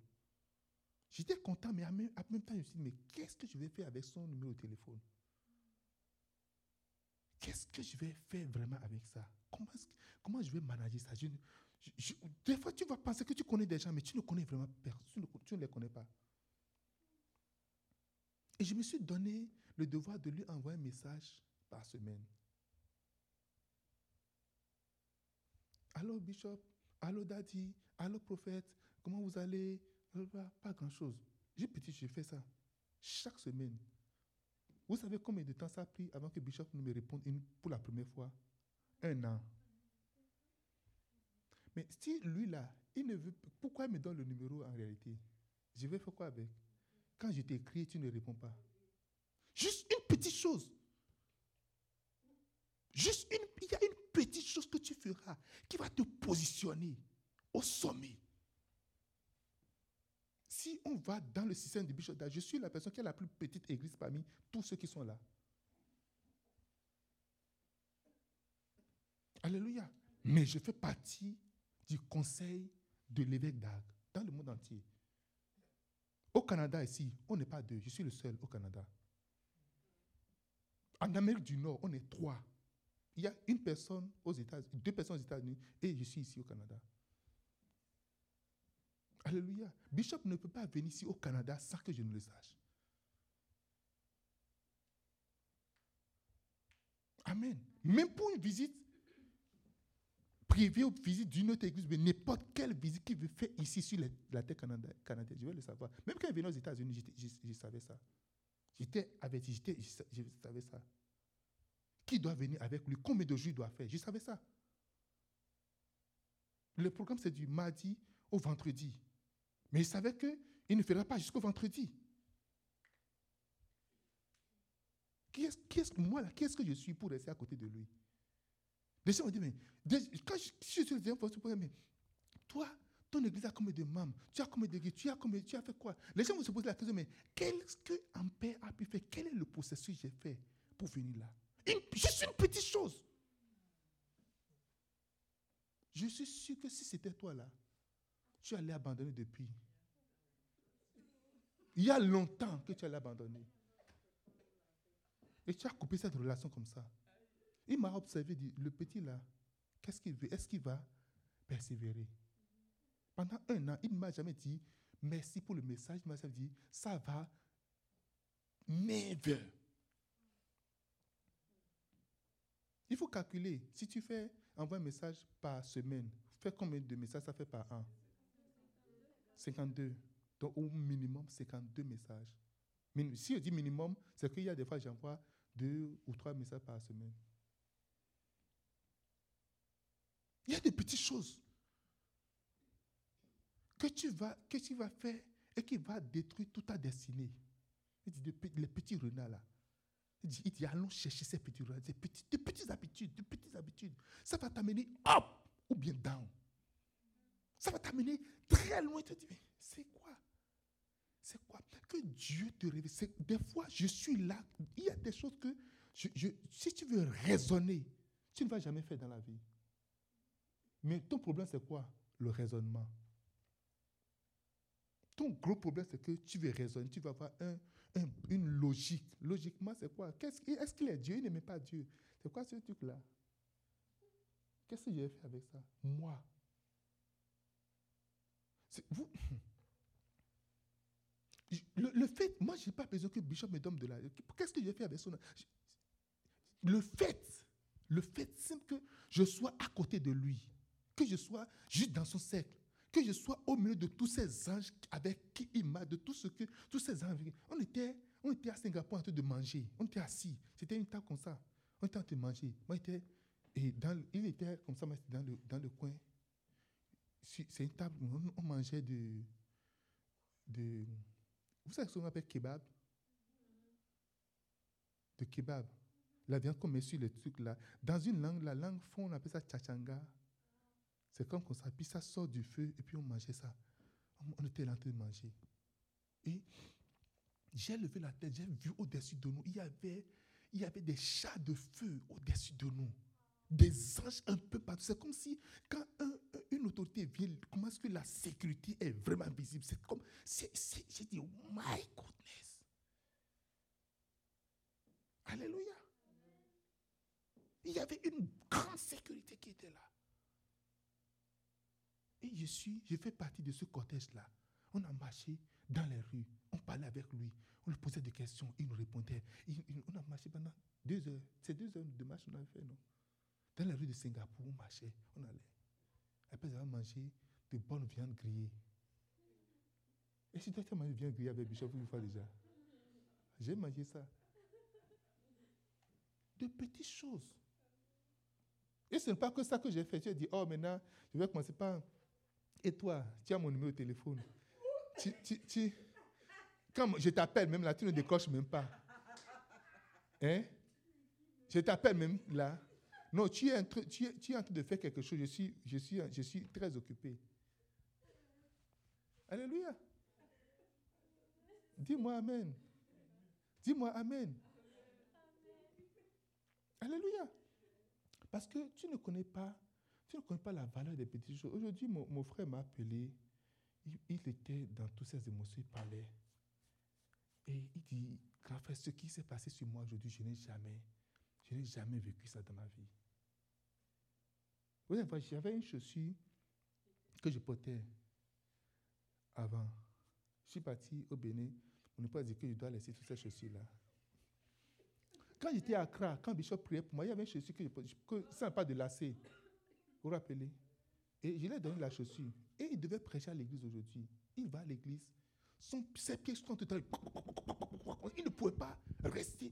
J'étais content, mais en même, en temps, je me suis dit Mais qu'est-ce que je vais faire avec son numéro de téléphone? Qu'est-ce que je vais faire vraiment avec ça? Comment, comment je vais manager ça? Des fois, tu vas penser que tu connais des gens, mais tu ne connais vraiment personne. Tu ne, tu ne les connais pas. Et je me suis donné le devoir de lui envoyer un message par semaine. Alors, Bishop, allô daddy, allô prophète, comment vous allez? Pas, grand-chose. J'ai petit, j'ai fait ça chaque semaine. Vous savez combien de temps ça a pris avant que Bishop me réponde pour la première fois? Un an. Mais si lui là, il ne veut, pourquoi il me donne le numéro en réalité? Je vais faire quoi avec? Quand je t'ai écrit, tu ne réponds pas. Juste une petite chose. Juste une, il y a une petite chose que tu feras qui va te positionner au sommet. Si on va dans le système du Bishop, je suis la personne qui a la plus petite église parmi tous ceux qui sont là. Alléluia. Mais je fais partie du conseil de l'évêque d'Ag dans le monde entier. Au Canada, ici, on n'est pas deux. Je suis le seul au Canada. En Amérique du Nord, on est trois. Il y a une personne aux États-Unis, deux personnes aux États-Unis et je suis ici au Canada. Alléluia. Bishop ne peut pas venir ici au Canada sans que je ne le sache. Amen. Même pour une visite privée ou visite d'une autre église, mais n'importe quelle visite qu'il veut faire ici sur la, terre canadienne, je vais le savoir. Même quand il venait aux États-Unis, je, savais ça. J'étais averti, je savais ça. Qui doit venir avec lui? Combien de jours il doit faire? Je savais ça. Le programme, c'est du mardi au vendredi. Mais il savait qu'il ne fera pas jusqu'au vendredi. Qui est-ce que moi, là, qui est-ce que je suis pour rester à côté de lui? Les gens me disent, mais quand je, suis sur le mais toi, ton église a combien de membres Tu as combien d'églises tu as, combien, tu as fait quoi? Les gens vont se poser la question, mais qu'est-ce que père a pu faire? Quel est le processus que j'ai fait pour venir là? Juste une petite chose. Je suis sûr que si c'était toi là, tu allais abandonner depuis. Il y a longtemps que tu allais abandonner. Et tu as coupé cette relation comme ça. Il m'a observé, dit, le petit là, qu'est-ce qu'il veut? Est-ce qu'il va persévérer? Pendant un an, il ne m'a jamais dit merci pour le message. Il m'a dit, ça va, never. Il faut calculer. Si tu fais, envoie un message par semaine, fais combien de messages? Ça fait par an? 52. Donc au minimum 52 messages. Si je dis minimum, c'est qu'il y a des fois j'envoie deux ou trois messages par semaine. Il y a des petites choses que tu vas, que tu vas faire et qui va détruire toute ta destinée. Il dit, les petits renards là. Il dit, allons chercher ces petits renards, ces petites, de petites habitudes, de petites habitudes. Ça va t'amener up ou bien down. Ça va t'amener très loin. Tu te dis, mais c'est quoi? C'est quoi? Que Dieu te révèle. Des fois, je suis là. Il y a des choses que, si tu veux raisonner, tu ne vas jamais faire dans la vie. Mais ton problème, c'est quoi? Le raisonnement. Ton gros problème, c'est que tu veux raisonner, tu vas avoir un, une logique. Logiquement, c'est quoi? Est-ce qu'il est Dieu? Il n'aimait pas Dieu. C'est quoi ce truc-là? Qu'est-ce que j'ai fait avec ça? Moi, vous, le, fait, moi, je n'ai pas besoin que Bishop me donne de la. Qu'est-ce que j'ai fait avec son. Le fait, le fait simple que je sois à côté de lui, que je sois juste dans son cercle, que je sois au milieu de tous ces anges avec qui il m'a, de tout ce que. Tous ces anges. On était, on était à Singapour en train de manger. On était assis. C'était une table comme ça. On était en train de manger. Moi, j'étais. Et dans, il était comme ça, dans le, dans le coin c'est une table où on, mangeait de, de. Vous savez ce qu'on appelle kebab? De kebab. La viande qu'on met sur le truc là. Dans une langue, la langue fond, on appelle ça chachanga. C'est comme ça. Puis ça sort du feu et puis on mangeait ça. On, était en train de manger. Et j'ai levé la tête, j'ai vu au-dessus de nous, il y avait, il y avait des chats de feu au-dessus de nous des anges un peu partout. C'est comme si quand une autorité vient, comment est-ce que la sécurité est vraiment visible? C'est comme, j'ai dit, oh my goodness. Alléluia. Il y avait une grande sécurité qui était là. Je suis, je fais partie de ce cortège-là. On a marché dans les rues, on parlait avec lui, on lui posait des questions, il nous répondait. on a marché pendant deux heures. C'est deux heures de marche qu'on a fait, non? Dans la rue de Singapour, on marchait, on allait. Après avoir mangé de bonnes viandes grillées. Et si toi tu as mangé de viande grillée avec Bishop une fois déjà, j'ai mangé ça. De petites choses. Et ce n'est pas que ça que j'ai fait. As dit, oh maintenant, je vais commencer par... Et toi, tu as mon numéro de téléphone. Quand je t'appelle, même là, tu ne décoches même pas. Hein? Je t'appelle même là. Non, tu es, en train, tu, es, en train de faire quelque chose. Je suis, je suis, je suis très occupé. Alléluia. Dis-moi Amen. Dis-moi Amen. Alléluia. Parce que tu ne connais pas, tu ne connais pas la valeur des petites choses. Aujourd'hui, mon, frère m'a appelé. Il, était dans toutes ses émotions, il parlait. Et il dit, grand frère, ce qui s'est passé sur moi aujourd'hui, je n'ai jamais, je n'ai jamais vécu ça dans ma vie. Vous savez, j'avais une chaussure que je portais avant. Je suis parti au Bénin. On ne peut pas dire que je dois laisser toutes ces chaussures-là. Quand j'étais à Accra, quand Bishop priait pour moi, il y avait une chaussure que je portais, que, sans pas de lacet. Vous vous rappelez Et je lui ai donné la chaussure. Et il devait prêcher à l'église aujourd'hui. Il va à l'église. ses pieds sont tout Il ne pouvait pas rester.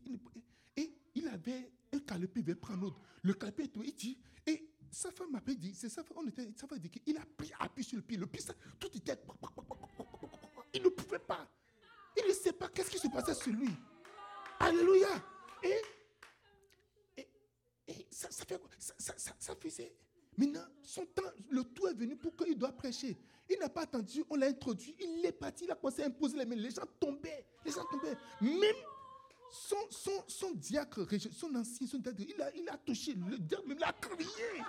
et il avait un calepin, il veut prendre l'autre. Le calepin, il dit, et sa femme m'avait dit, c'est sa femme, on était, sa femme dit qu'il a pris appui sur le pied. Le pied, ça, tout était. Il ne pouvait pas. Il ne sait pas qu'est-ce qui se passait sur lui. Alléluia. Et, et, et ça, ça, fait ça, ça, ça, faisait. Maintenant, son temps, le tout est venu pour qu'il doit prêcher. Il n'a pas attendu, on l'a introduit, il est parti, il a commencé à imposer les mains. Les gens tombaient, les gens tombaient. Même son, son, son diacre, son ancien, son diacre, il a, il a touché, le diable même l'a crié.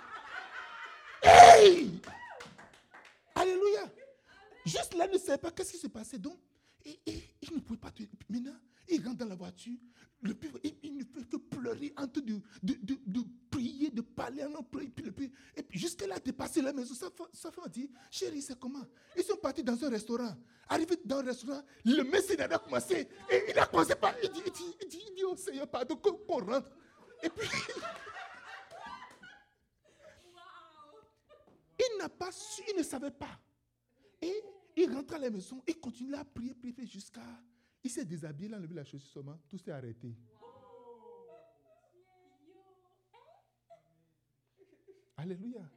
Hey! Alléluia. Juste là, il ne savait pas qu'est-ce qui se passait. Donc, il ne pouvait pas. Maintenant, il rentre dans la voiture. Le il, ne fait que pleurer en train de, de, de, prier, de parler en puis, puis, Et puis jusqu'à là, dépasser la maison. Sa, sa femme a dit, chérie, c'est comment? Ils sont partis dans un restaurant. Arrivé dans le restaurant, le messie a commencé. Et il a commencé par... Il dit, il dit, il dit, il dit oh Seigneur, pardon, qu'on rentre. Et puis... il n'a pas su, il ne savait pas. Et il rentre à la maison, il continue à prier, prier, jusqu'à... Il s'est déshabillé, il a enlevé la chaussure seulement, tout s'est arrêté. Alléluia.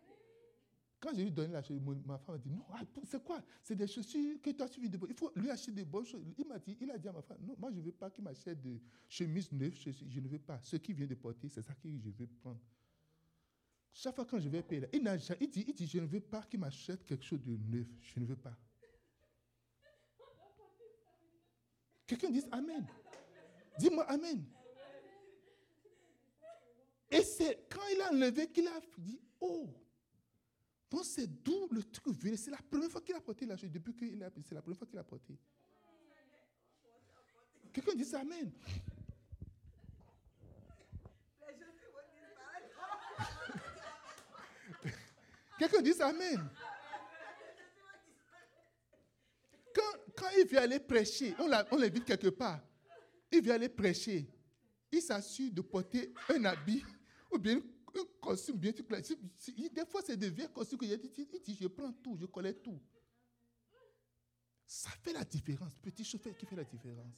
Quand j'ai lui donné la chaussure, ma femme a dit, non, ah, c'est quoi? C'est des chaussures que tu as suivi de Il faut lui acheter des bonnes choses. Il m'a dit, il a dit à ma femme, non, moi je ne veux pas qu'il m'achète de chemises neuves, je ne veux pas. Ce qu'il vient de porter, c'est ça que je veux prendre. Chaque fois quand je vais payer, il, dit, il dit, je ne veux pas qu'il m'achète quelque chose de neuf. Je ne veux pas. Quelqu'un dit Amen. Dis-moi Amen. Et c'est quand il a enlevé qu'il a dit Oh, donc c'est d'où le truc vient. C'est la première fois qu'il a porté la chose. Depuis qu'il a c'est la première fois qu'il a porté. Quelqu'un dit Amen. Quelqu'un dit Amen. Quand il vient aller prêcher, on l'invite quelque part. Il vient aller prêcher. Il s'assure de porter un habit ou bien un costume bien classique. Des fois, c'est des vieux costumes qu'il dit, je prends tout, je connais tout. Ça fait la différence. Petit chauffeur qui fait la différence.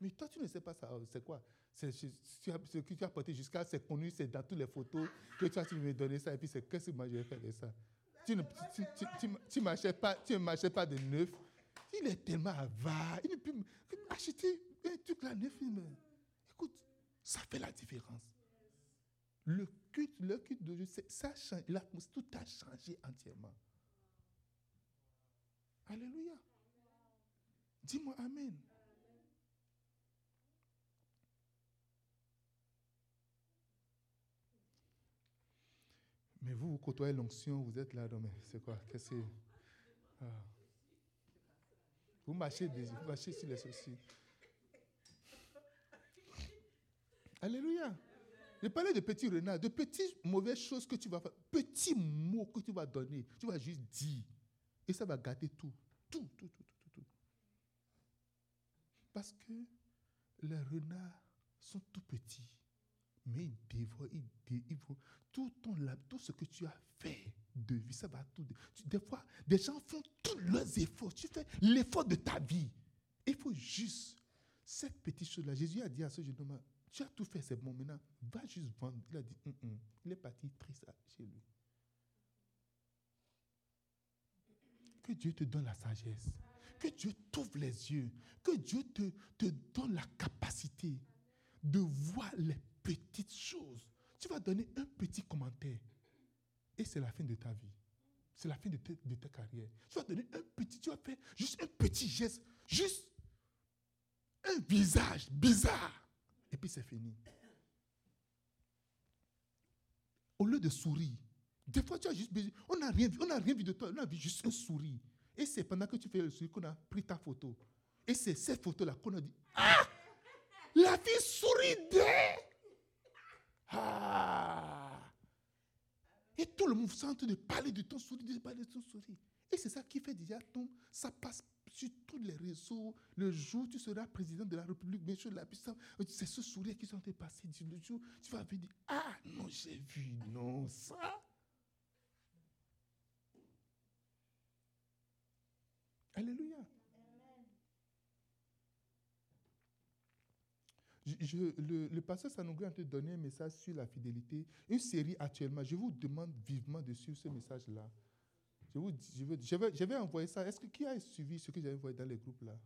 Mais toi, tu ne sais pas ça. C'est quoi? C'est ce que tu as porté jusqu'à, c'est connu, c'est dans toutes les photos que tu as me donner ça. Et puis, c'est qu'est-ce que moi je vais faire de ça? Tu ne tu, tu, tu, pas, tu m'achètes pas de neuf. Il est tellement avare. Il ne peut acheter un truc là. Écoute, ça fait la différence. Le culte, le culte de Dieu, ça change, tout a changé entièrement. Alléluia. Dis-moi Amen. Mais vous, vous côtoyez l'onction, vous êtes là, mais c'est quoi? Qu'est-ce que ah. Vous marchez, vous marchez sur les sourcils. Alléluia. Je parlais de petits renards, de petites mauvaises choses que tu vas faire, petits mots que tu vas donner. Tu vas juste dire. Et ça va gâter tout. Tout, tout, tout, tout, tout. Parce que les renards sont tout petits. Mais ils dévorent, ils dévorent tout, ce que tu as fait de vie, ça va tout. Des fois, des gens font tous leurs efforts. Tu fais l'effort de ta vie. Il faut juste cette petite chose-là. Jésus a dit à ce jeune homme, tu as tout fait, c'est bon, maintenant, va juste vendre. Il a dit, hum, hum. il est parti triste chez lui. Que Dieu te donne la sagesse. Que Dieu t'ouvre les yeux. Que Dieu te, te donne la capacité de voir les petites choses. Tu vas donner un petit commentaire. Et c'est la fin de ta vie. C'est la fin de, de ta carrière. Tu vas donner un petit, tu vas faire juste un petit geste. Juste un visage bizarre. Et puis c'est fini. Au lieu de sourire, des fois tu as juste besoin, on n'a rien vu, on rien vu de toi, on a vu juste un sourire. Et c'est pendant que tu fais le sourire qu'on a pris ta photo. Et c'est cette photo-là qu'on a dit, ah, la fille sourit Ah. Et tout le monde s'est en train de parler de ton sourire, de parler de ton sourire. Et c'est ça qui fait déjà ton, ça passe sur tous les réseaux. Le jour où tu seras président de la République, bien sûr, la puissance, c'est ce sourire qui sont passés. Le jour tu vas dire, ah non, j'ai vu, non, ça. Alléluia. Le, pasteur Sanougou a donné un message sur la fidélité. Une série actuellement. Je vous demande vivement de suivre ce message-là. Je, je, vais, envoyer ça. Est-ce que qui a suivi ce que j'ai envoyé dans les groupes là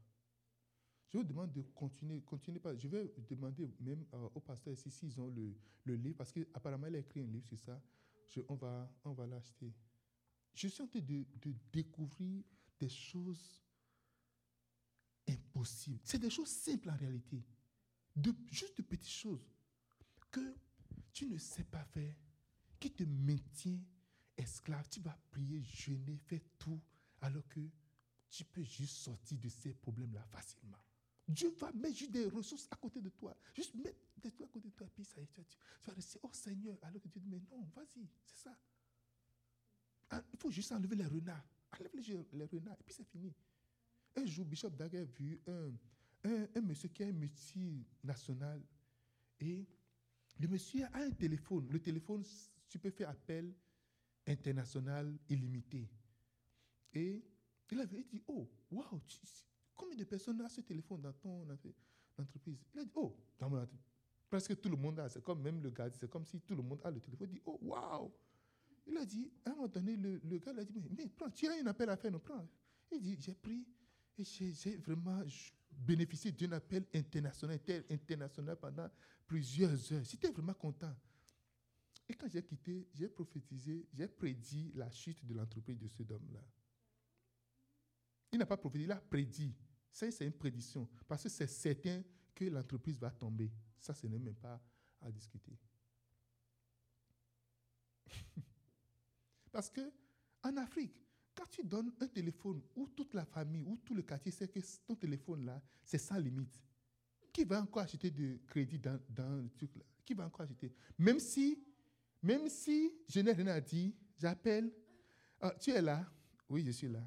Je vous demande de continuer. continuer pas. Je vais demander même euh, au pasteur ici s'ils ont le, livre, parce qu'apparemment, il a écrit un livre sur ça. On va, on va l'acheter. Je suis en train de, de découvrir des choses impossibles. C'est des choses simples en réalité. Juste de petites choses que tu ne sais pas faire, qui te maintient esclave, tu vas prier, jeûner, faire tout, alors que tu peux juste sortir de ces problèmes-là facilement. Dieu va mettre juste des ressources à côté de toi. Juste mettre des trucs à côté de toi. Puis ça y est, tu, vas rester, oh Seigneur. Alors que Dieu dit, mais non, vas-y, c'est ça. Ah, il faut juste enlever les renards. Enlève les, les renards, et puis c'est fini. Un jour, Bishop Dag a vu un, un, monsieur qui a un multinational. Et le monsieur a un téléphone. Le téléphone, tu peux faire appel international illimité. Et il avait dit, oh, waouh, combien de personnes ont ce téléphone dans ton entreprise? Il a dit, oh, dans mon entreprise. Presque tout le monde a, c'est comme même le gars, c'est comme si tout le monde a le téléphone. Il dit, oh, waouh. Il a dit, à un moment donné, le, le gars a dit, mais, prends, tu as un appel à faire, non, prends. Il dit, j'ai pris et j'ai vraiment bénéficié d'un appel international, international pendant plusieurs heures. J'étais vraiment content. Et quand j'ai quitté, j'ai prophétisé, j'ai prédit la chute de l'entreprise de ce homme-là. Il n'a pas prophétisé, il a prédit. Ça, c'est une prédiction. Parce que c'est certain que l'entreprise va tomber. Ça, ce n'est même pas à discuter. Parce que en Afrique, quand tu donnes un téléphone où toute la famille, ou tout le quartier sait que ton téléphone-là, c'est sans limite, qui va encore acheter de crédit dans, dans le truc là? Qui va encore acheter? Même si même si je n'ai rien à dire, j'appelle. Ah, tu es là? Oui, je suis là.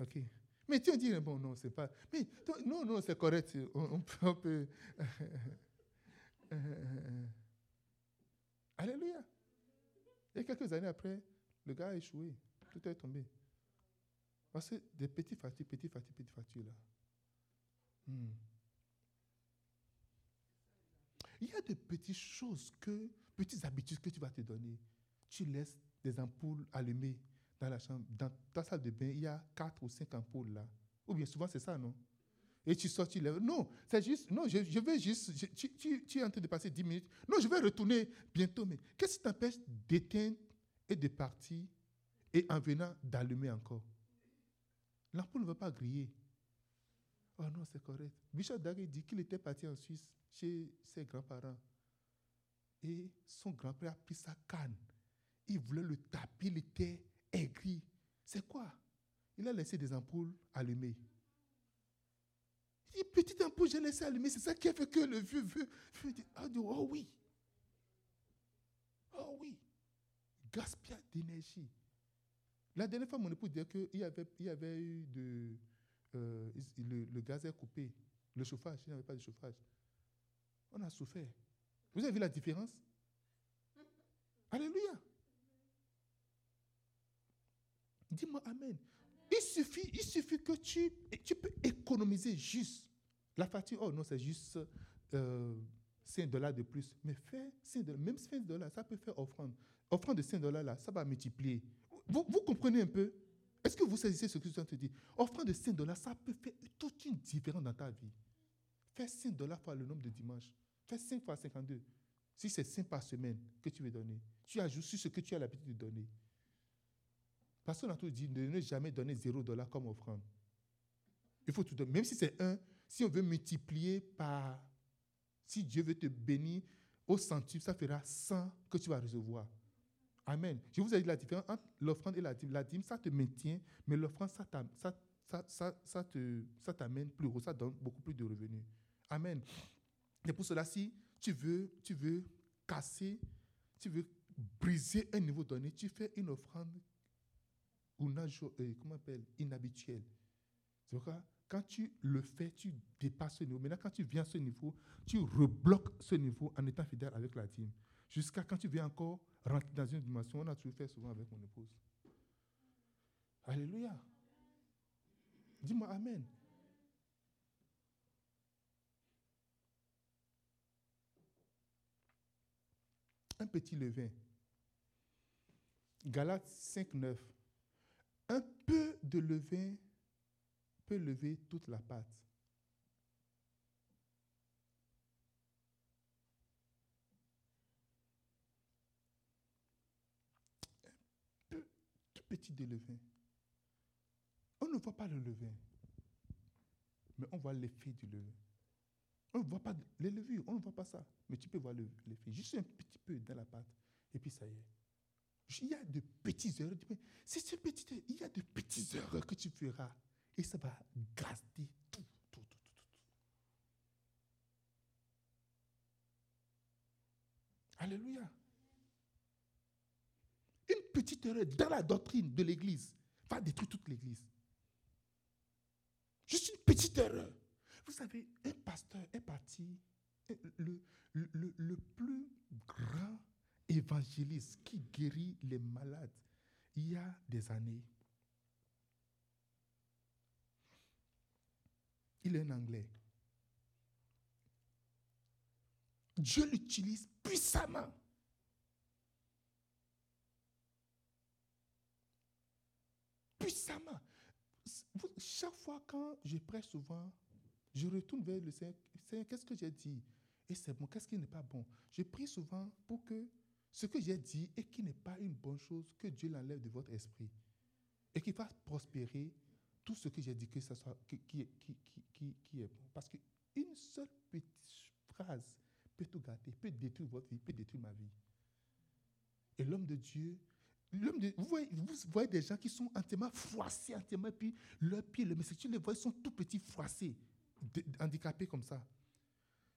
OK. Mais tu as dit, bon, non, c'est pas. Mais non, non, c'est correct. On, peut. Alléluia. Et quelques années après, le gars a échoué. Tout est tombé. Parce que des petits fatigues, petits fatigues, petits fatigues là. Hmm. Il y a de petites choses que petites habitudes que tu vas te donner. Tu laisses des ampoules allumées dans la chambre. Dans ta salle de bain, il y a quatre ou cinq ampoules là. Ou bien souvent, c'est ça, non? Et tu sors, tu lèves. Non, c'est juste. Non, je, je vais juste. tu, tu, es en train de passer dix minutes. Non, je vais retourner bientôt. Mais qu'est-ce qui t'empêche d'éteindre et de partir et en venant d'allumer encore L'ampoule ne va pas griller. Oh non, c'est correct. Bishop Daguet dit qu'il était parti en Suisse chez ses grands-parents. Et son grand-père a pris sa canne. Il voulait le taper, il était aigri. C'est quoi? Il a laissé des ampoules allumées. Il dit, petite ampoule, j'ai laissé allumer. C'est ça qui a fait que le vieux veut. Ah, oh oui. Oh oui. Gaspillage d'énergie. La dernière fois, mon épouse disait qu'il y avait, il avait eu de. Euh, le, gaz est coupé. Le chauffage, il n'y avait pas de chauffage. On a souffert. Vous avez vu la différence? Alléluia. Dis-moi Amen. Il suffit, il suffit que tu, tu peux économiser juste. La facture, oh non, c'est juste euh, 5 dollars de plus. Mais fais 5 dollars, même 5 dollars, ça peut faire offrande. Offrande de 5 dollars, là, ça va multiplier. Vous, comprenez un peu? Est-ce que vous saisissez ce que je te dire? Offrande de 5 dollars, ça peut faire toute une différence dans ta vie. Fais 5 dollars fois le nombre de dimanches. Fais 5 fois 52. Si c'est 5 par semaine que tu veux donner, tu ajoutes sur ce que tu as l'habitude de donner. Pasteur tout dit ne jamais donner 0 dollar comme offrande. Il faut tout donner. Même si c'est 1, si on veut multiplier par. Si Dieu veut te bénir au centime, ça fera 100 que tu vas recevoir. Amen. Je vous ai dit la différence entre l'offrande et la dîme. La dîme, ça te maintient, mais l'offrande, ça, ça, ça, ça, ça t'amène plus haut, ça donne beaucoup plus de revenus. Amen. Et pour cela, si tu veux, tu veux casser, tu veux briser un niveau donné, tu fais une offrande euh, comment appelle, inhabituelle. C'est pourquoi quand tu le fais, tu dépasses ce niveau. Maintenant, quand tu viens à ce niveau, tu rebloques ce niveau en étant fidèle avec la team. Jusqu'à quand tu viens encore rentrer dans une dimension, on a toujours fait souvent avec mon épouse. Alléluia. Dis-moi Amen. Un petit levain. Galates 5, 9. Un peu de levain peut lever toute la pâte. Un peu, tout petit de levain. On ne voit pas le levain, mais on voit l'effet du levain. On ne voit pas les levures, on ne voit pas ça. Mais tu peux voir l'effet. Juste un petit peu dans la pâte, et puis ça y est. Il y a de petites erreurs. C'est petit, il y a de petites erreurs que tu feras. Et ça va gaster tout, tout, tout, tout, tout. Alléluia. Petite erreur dans la doctrine de l'Église va détruire toute l'Église. Juste une petite erreur. Vous savez, un pasteur est parti, le, le, le plus grand évangéliste qui guérit les malades il y a des années. Il est un Anglais. Dieu l'utilise puissamment. Puissamment. Chaque fois quand je prêche souvent, je retourne vers le Seigneur. Qu'est-ce que j'ai dit? Et c'est bon, qu'est-ce qui n'est pas bon? Je prie souvent pour que ce que j'ai dit et qui n'est pas une bonne chose, que Dieu l'enlève de votre esprit. Et qu'il fasse prospérer tout ce que j'ai dit que ça soit, qui, qui, qui, qui, est bon. Parce qu'une seule petite phrase peut tout gâter, peut détruire votre vie, peut détruire ma vie. Et l'homme de Dieu, vous, voyez, des gens qui sont entièrement froissés, entièrement, puis leurs pieds, le, si tu les vois, ils sont tout petits, froissés, handicapés comme ça.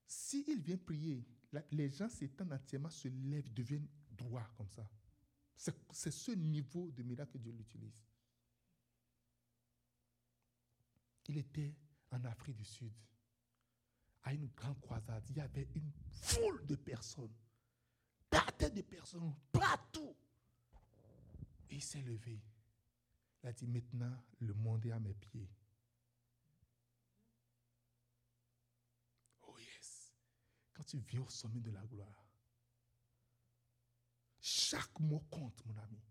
S'il vient prier, les gens s'étendent entièrement, se lèvent, deviennent droits comme ça. C'est ce niveau de miracle que Dieu l'utilise. Il était en Afrique du Sud, à une grande croisade. Il y avait une foule de personnes, tête de personnes, partout. Il s'est levé. Il a dit, maintenant, le monde est à mes pieds. tu viens au sommet de la gloire, chaque mot compte, mon ami.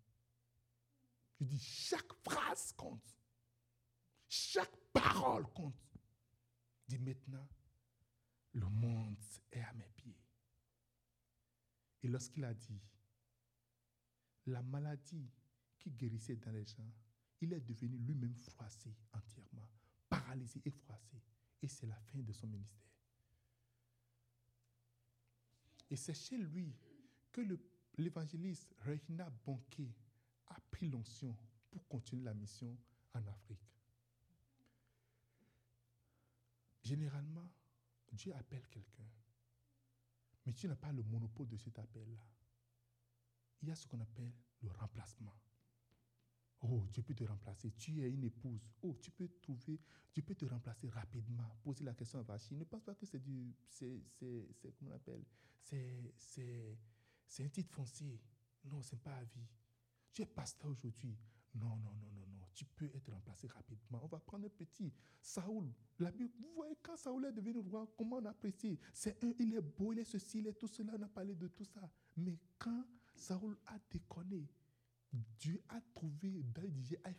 Je dis, chaque phrase compte. Chaque parole compte. Dis maintenant, le monde est à mes pieds. Et lorsqu'il a dit, la maladie qui guérissait dans les gens, il est devenu lui-même froissé entièrement, paralysé et froissé. Et c'est la fin de son ministère. Et c'est chez lui que l'évangéliste Regina Bonquet a pris l'onction pour continuer la mission en Afrique. Généralement, Dieu appelle quelqu'un, mais tu n'as pas le monopole de cet appel-là. Il y a ce qu'on appelle le remplacement. Oh, Dieu peut te remplacer. Tu es une épouse. Oh, tu peux trouver, tu peux te remplacer rapidement. Poser la question à Vachi. Ne pense pas que c'est du, c'est, c'est, comment on appelle, c'est, c'est un titre foncier. Non, c'est pas à vie. Tu es pasteur aujourd'hui. Non, non, non, non, non. Tu peux être remplacé rapidement. On va prendre un petit. Saoul. La Bible, vous voyez, quand Saoul est devenu roi, comment on apprécie? C'est un, il est beau, il est ceci, il est tout cela. On a parlé de tout ça. Mais quand Saoul a déconné, Dieu a trouvé David dit, I.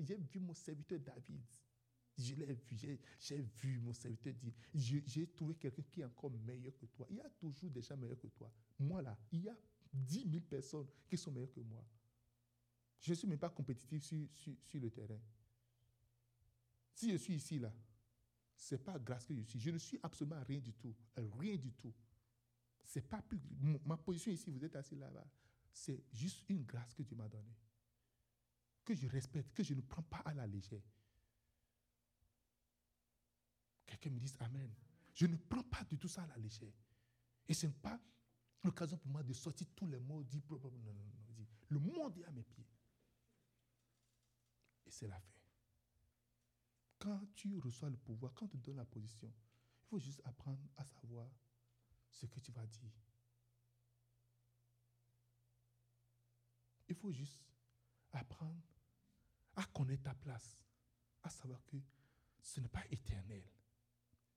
J'ai vu mon serviteur David. Je l'ai vu, j'ai vu mon serviteur dire, j'ai trouvé quelqu'un qui est encore meilleur que toi. Il y a toujours des gens meilleurs que toi. Moi là, il y a 10 000 personnes qui sont meilleures que moi. Je ne suis même pas compétitif sur, sur, le terrain. Si je suis ici là, ce n'est pas grâce que je suis. Je ne suis absolument rien du tout. Rien du tout. C'est pas plus, ma position ici, vous êtes assis là-bas, c'est juste une grâce que Dieu m'a donnée. Que je respecte, que je ne prends pas à la légère. Quelqu'un me dise Amen. Je ne prends pas du tout ça à la légère. Et ce n'est pas l'occasion pour moi de sortir tous les mots, dit, non, non, non, le monde est à mes pieds. Et c'est la fin. Quand tu reçois le pouvoir, quand tu donnes la position, il faut juste apprendre à savoir ce que tu vas dire. Il faut juste apprendre à connaître ta place, à savoir que ce n'est pas éternel.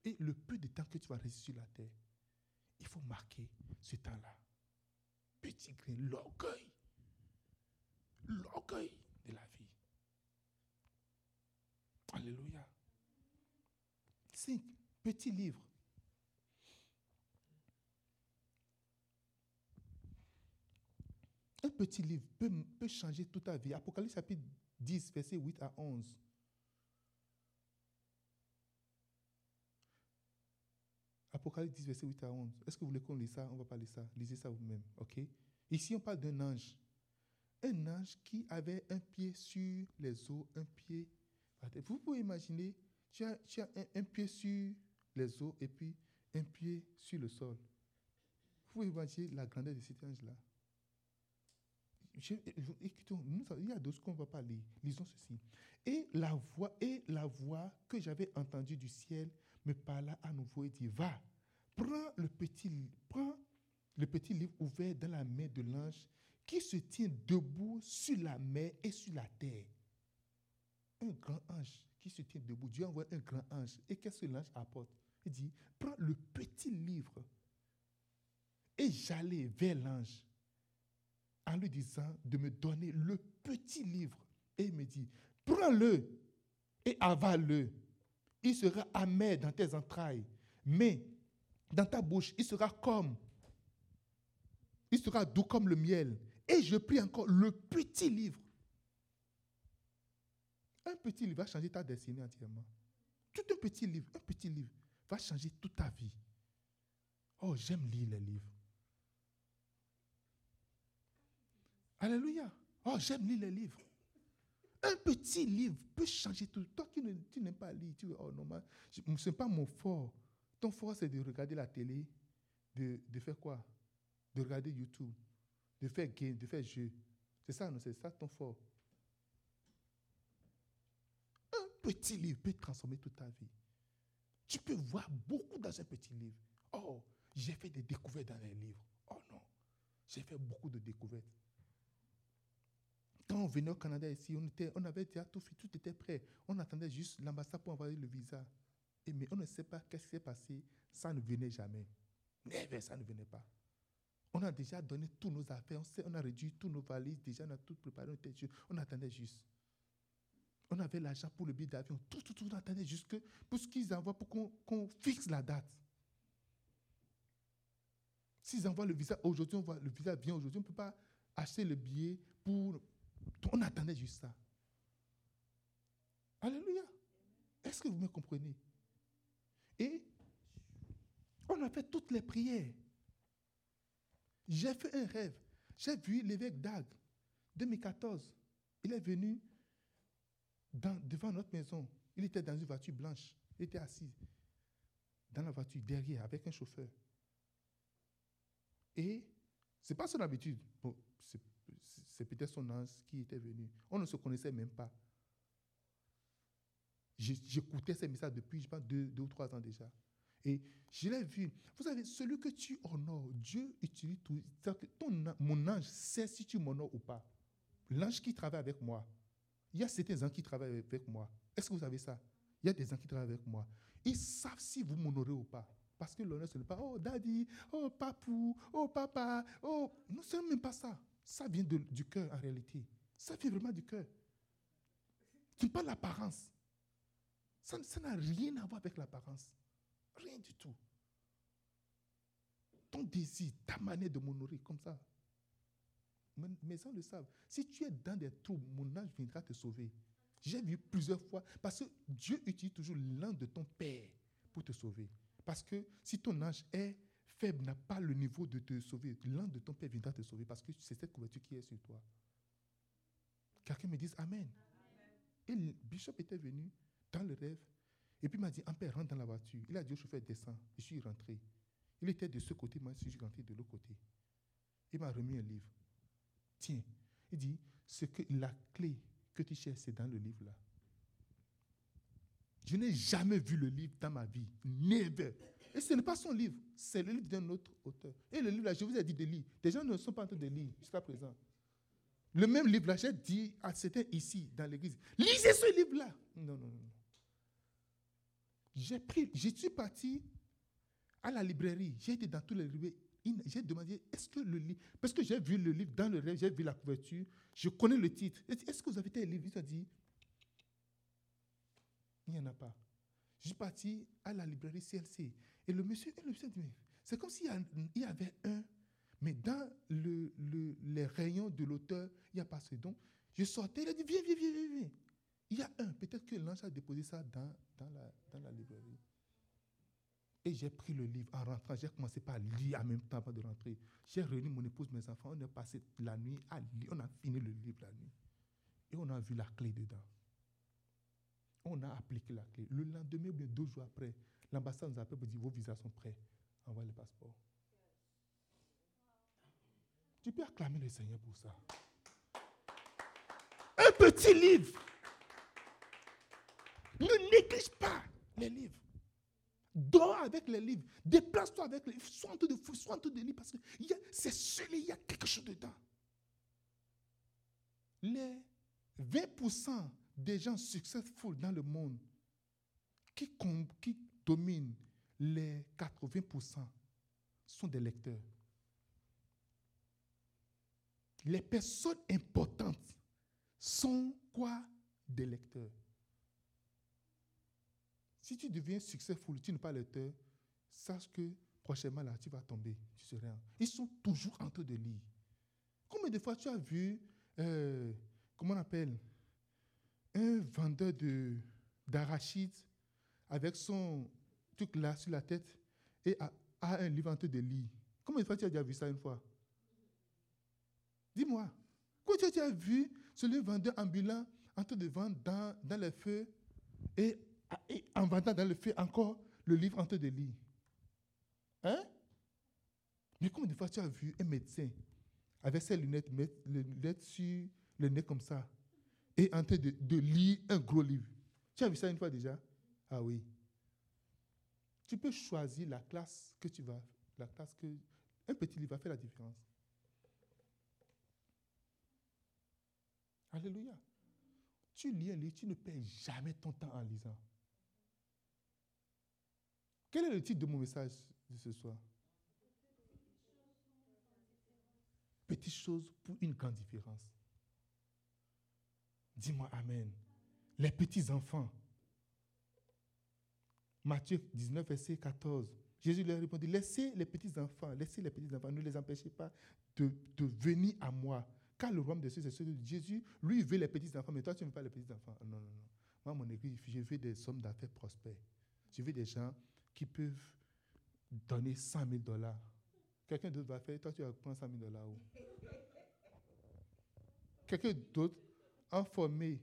Et le peu de temps que tu vas rester sur la terre, il faut marquer ce temps-là. Petit grain, l'orgueil. L'orgueil de la vie. Alléluia. Cinq, petit livre. Un petit livre peut, peut changer toute ta vie. Apocalypse chapitre 10, verset 8 à 11. Apocalypse 10, verset 8 à 11. Est-ce que vous voulez qu'on lise ça? On ne va pas lire ça. Lisez ça vous-même. OK? Ici, on parle d'un ange. Un ange qui avait un pied sur les eaux, un pied. Vous pouvez imaginer, tu as, un, pied sur les eaux et puis un pied sur le sol. Vous pouvez imaginer la grandeur de cet ange-là. Écoutons, il y a d'autres qu'on ne va pas lire. Lisons ceci. Et la voix, et la voix que j'avais entendue du ciel me parla à nouveau et dit, va, le petit, prends le petit livre ouvert dans la main de l'ange qui se tient debout sur la mer et sur la terre. Un grand ange qui se tient debout. Dieu envoie un grand ange. Et qu'est-ce que l'ange apporte? Il dit, prends le petit livre. Et j'allais vers l'ange en lui disant de me donner le petit livre. Et il me dit, prends-le et avale-le il sera amer dans tes entrailles, mais dans ta bouche, il sera comme, il sera doux comme le miel. Et je prie encore le petit livre. Un petit livre va changer ta destinée entièrement. Tout un petit livre, un petit livre va changer toute ta vie. Oh, j'aime lire les livres. Alléluia. Oh, j'aime lire les livres. Un petit livre peut changer tout. Toi qui n'aimes pas lire, tu dis, oh non, ce n'est pas mon fort. Ton fort, c'est de regarder la télé, de, de, faire quoi? De regarder YouTube, de faire game, de faire jeu. C'est ça, non C'est ça ton fort. Un petit livre peut transformer toute ta vie. Tu peux voir beaucoup dans un petit livre. Oh, j'ai fait des découvertes dans les livres. Oh non, j'ai fait beaucoup de découvertes. Quand on venait au Canada ici, on, était, on avait déjà tout fait, tout était prêt. On attendait juste l'ambassade pour envoyer le visa. Et mais on ne sait pas qu'est-ce qui s'est passé. Ça ne venait jamais. Never, ça ne venait pas. On a déjà donné tous nos affaires, on, a réduit tous nos valises, déjà on a tout préparé, on, attendait juste. On avait l'argent pour le billet d'avion, tout, tout, tout, on attendait juste que, pour ce qu'ils envoient pour qu'on fixe la date. S'ils envoient le visa aujourd'hui, on voit le visa vient aujourd'hui, on ne peut pas acheter le billet pour on attendait juste ça. Alléluia. Est-ce que vous me comprenez? Et on a fait toutes les prières. J'ai fait un rêve. J'ai vu l'évêque Dag, 2014. Il est venu devant notre maison. Il était dans une voiture blanche. Il était assis dans la voiture derrière avec un chauffeur. Et ce n'est pas son habitude. C'est peut-être son ange qui était venu. On ne se connaissait même pas. J'écoutais ces messages depuis, je pense, deux, ou trois ans déjà. Et je l'ai vu. Vous savez, celui que tu honores, Dieu utilise tout. Mon ange sait si tu m'honores ou pas. l'ange qui travaille avec moi, il y a certains anges qui travaillent avec moi. Est-ce que vous savez ça? Il y a des anges qui travaillent avec moi. Ils savent si vous m'honorez ou pas. Parce que l'honneur, ce n'est pas, oh, daddy, oh, papou, oh, papa, oh. Non, ce n'est même pas ça. Ça vient du cœur en réalité. Ça vient vraiment du cœur. N'est pas l'apparence. Ça n'a rien à voir avec l'apparence. Rien du tout. Ton désir, ta manière de m'honorer comme ça. Mes gens le savent. Si tu es dans des troubles, mon ange viendra te sauver. J'ai vu plusieurs fois. Parce que Dieu utilise toujours l'un de ton père pour te sauver. Parce que si ton ange est faible, n'a pas le niveau de te sauver, l'un de ton père viendra te sauver parce que c'est cette couverture qui est sur toi. Quelqu'un me dise Amen. Et le bishop était venu dans le rêve. Et puis il m'a dit, un père, rentre dans la voiture. Il a dit au chauffeur, descend. Je suis rentré. Il était de ce côté, moi je suis rentré de l'autre côté. Il m'a remis un livre. Tiens, il dit, ce que, la clé que tu cherches, c'est dans le livre là. Je n'ai jamais vu le livre dans ma vie. Never. Et ce n'est pas son livre, c'est le livre d'un autre auteur. Et le livre là, je vous ai dit de lire. Des gens ne sont pas en train de lire jusqu'à présent. Le même livre là, j'ai dit à certains ici, dans l'église, lisez ce livre là. Non, non, non. J'ai pris, je suis parti à la librairie, j'ai été dans tous les librairies, j'ai demandé, est-ce que le livre, parce que j'ai vu le livre dans le rêve, j'ai vu la couverture, je connais le titre. Est-ce que vous avez été livre Il a dit, il n'y en a pas. Je suis parti à la librairie CLC. Et le monsieur, le monsieur dit, c'est comme s'il y avait un, mais dans le, les rayons de l'auteur, il n'y a pas ce don. Je sortais, il a dit, viens, viens, viens, viens. Il y a un, peut-être que l'ange a déposé ça dans, dans, la, dans la librairie. Et j'ai pris le livre en rentrant. J'ai commencé par lire en même temps avant de rentrer. J'ai réuni mon épouse, mes enfants. On a passé la nuit à lire. On a fini le livre la nuit. Et on a vu la clé dedans. On a appliqué la clé. Le lendemain, ou bien deux jours après, l'ambassade nous a appelé pour dire vos visas sont prêts. Envoyez le passeport. Tu peux acclamer le Seigneur pour ça. Un petit livre. Ne néglige pas les livres. Dors avec les livres. Déplace-toi avec les livres. Sois en train de fou, sois en de parce que c'est celui, il y a quelque chose dedans. Les 20% des gens successful dans le monde qui, qui dominent les 80% sont des lecteurs. Les personnes importantes sont quoi? Des lecteurs. Si tu deviens successful, tu n'es pas lecteur, sache que prochainement là, tu vas tomber. Tu seras. Ils sont toujours en train de lire. Combien de fois tu as vu, euh, comment on appelle, un vendeur de, d'arachide avec son truc là sur la tête et a, un livre en train de lire. Combien de fois tu as déjà vu ça une fois? Dis-moi. Quand tu as vu ce vendeur ambulant en train de vendre dans, dans les feux et, en vendant dans le feu encore le livre en train de lire? Hein? Mais combien de fois tu as vu un médecin avec ses lunettes, lunettes sur le nez comme ça et en train de lire un gros livre? Tu as vu ça une fois déjà? Ah oui. Tu peux choisir la classe que tu vas, la classe que un petit livre va faire la différence. Alléluia. Tu lis un livre, tu ne perds jamais ton temps en lisant. Quel est le titre de mon message de ce soir? Petites choses pour une grande différence. Dis-moi Amen. Les petits-enfants. Matthieu 19, verset 14. Jésus leur répondit, laissez les petits-enfants, laissez les petits-enfants, ne les empêchez pas de, venir à moi, car le royaume de Dieu, c'est celui de Jésus. Lui, il veut les petits-enfants, mais toi, tu ne veux pas les petits-enfants. Non, non, non. Moi, mon église, je veux des hommes d'affaires prospères. Je veux des gens qui peuvent donner 100 000 dollars. Quelqu'un d'autre va faire, toi, tu vas prendre 100 000 dollars Quelqu'un d'autre informé.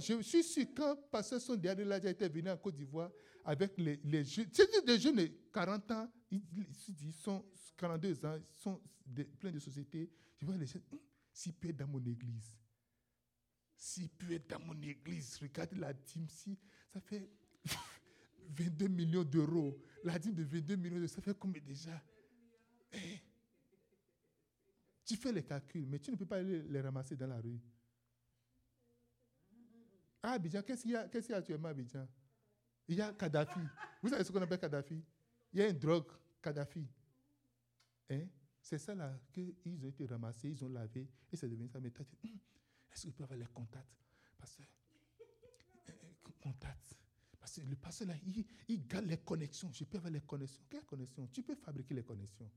Je suis sûr, quand Pasteur son dernier là, été venu en Côte d'Ivoire avec les, les jeunes, c'est des jeunes de 40 ans, ils, ils, sont 42 ans, ils sont plein de sociétés, je vois les gens, hum, peut être dans mon église, peut être dans mon église, regardez la dîme, si, ça fait 22 millions d'euros. La dîme de 22 millions d'euros, ça fait combien déjà? Eh? Tu fais les calculs, mais tu ne peux pas les ramasser dans la rue. Ah, Abidjan, qu'est-ce qu'il y a, qu'est-ce qu'il y a actuellement à Abidjan? Il y a Kadhafi. Vous savez ce qu'on appelle Kadhafi? Il y a une drogue, Kadhafi. Hein? C'est ça là qu'ils ont été ramassés, ils ont lavé, et c'est devenu ça. Mais toi, tu hum, est-ce qu'ils peuvent avoir les contacts? Parce que, euh, contacts. Parce que le pasteur là, il, il garde les connexions. Je peux avoir les connexions. Quelles connexions? Tu peux fabriquer les connexions.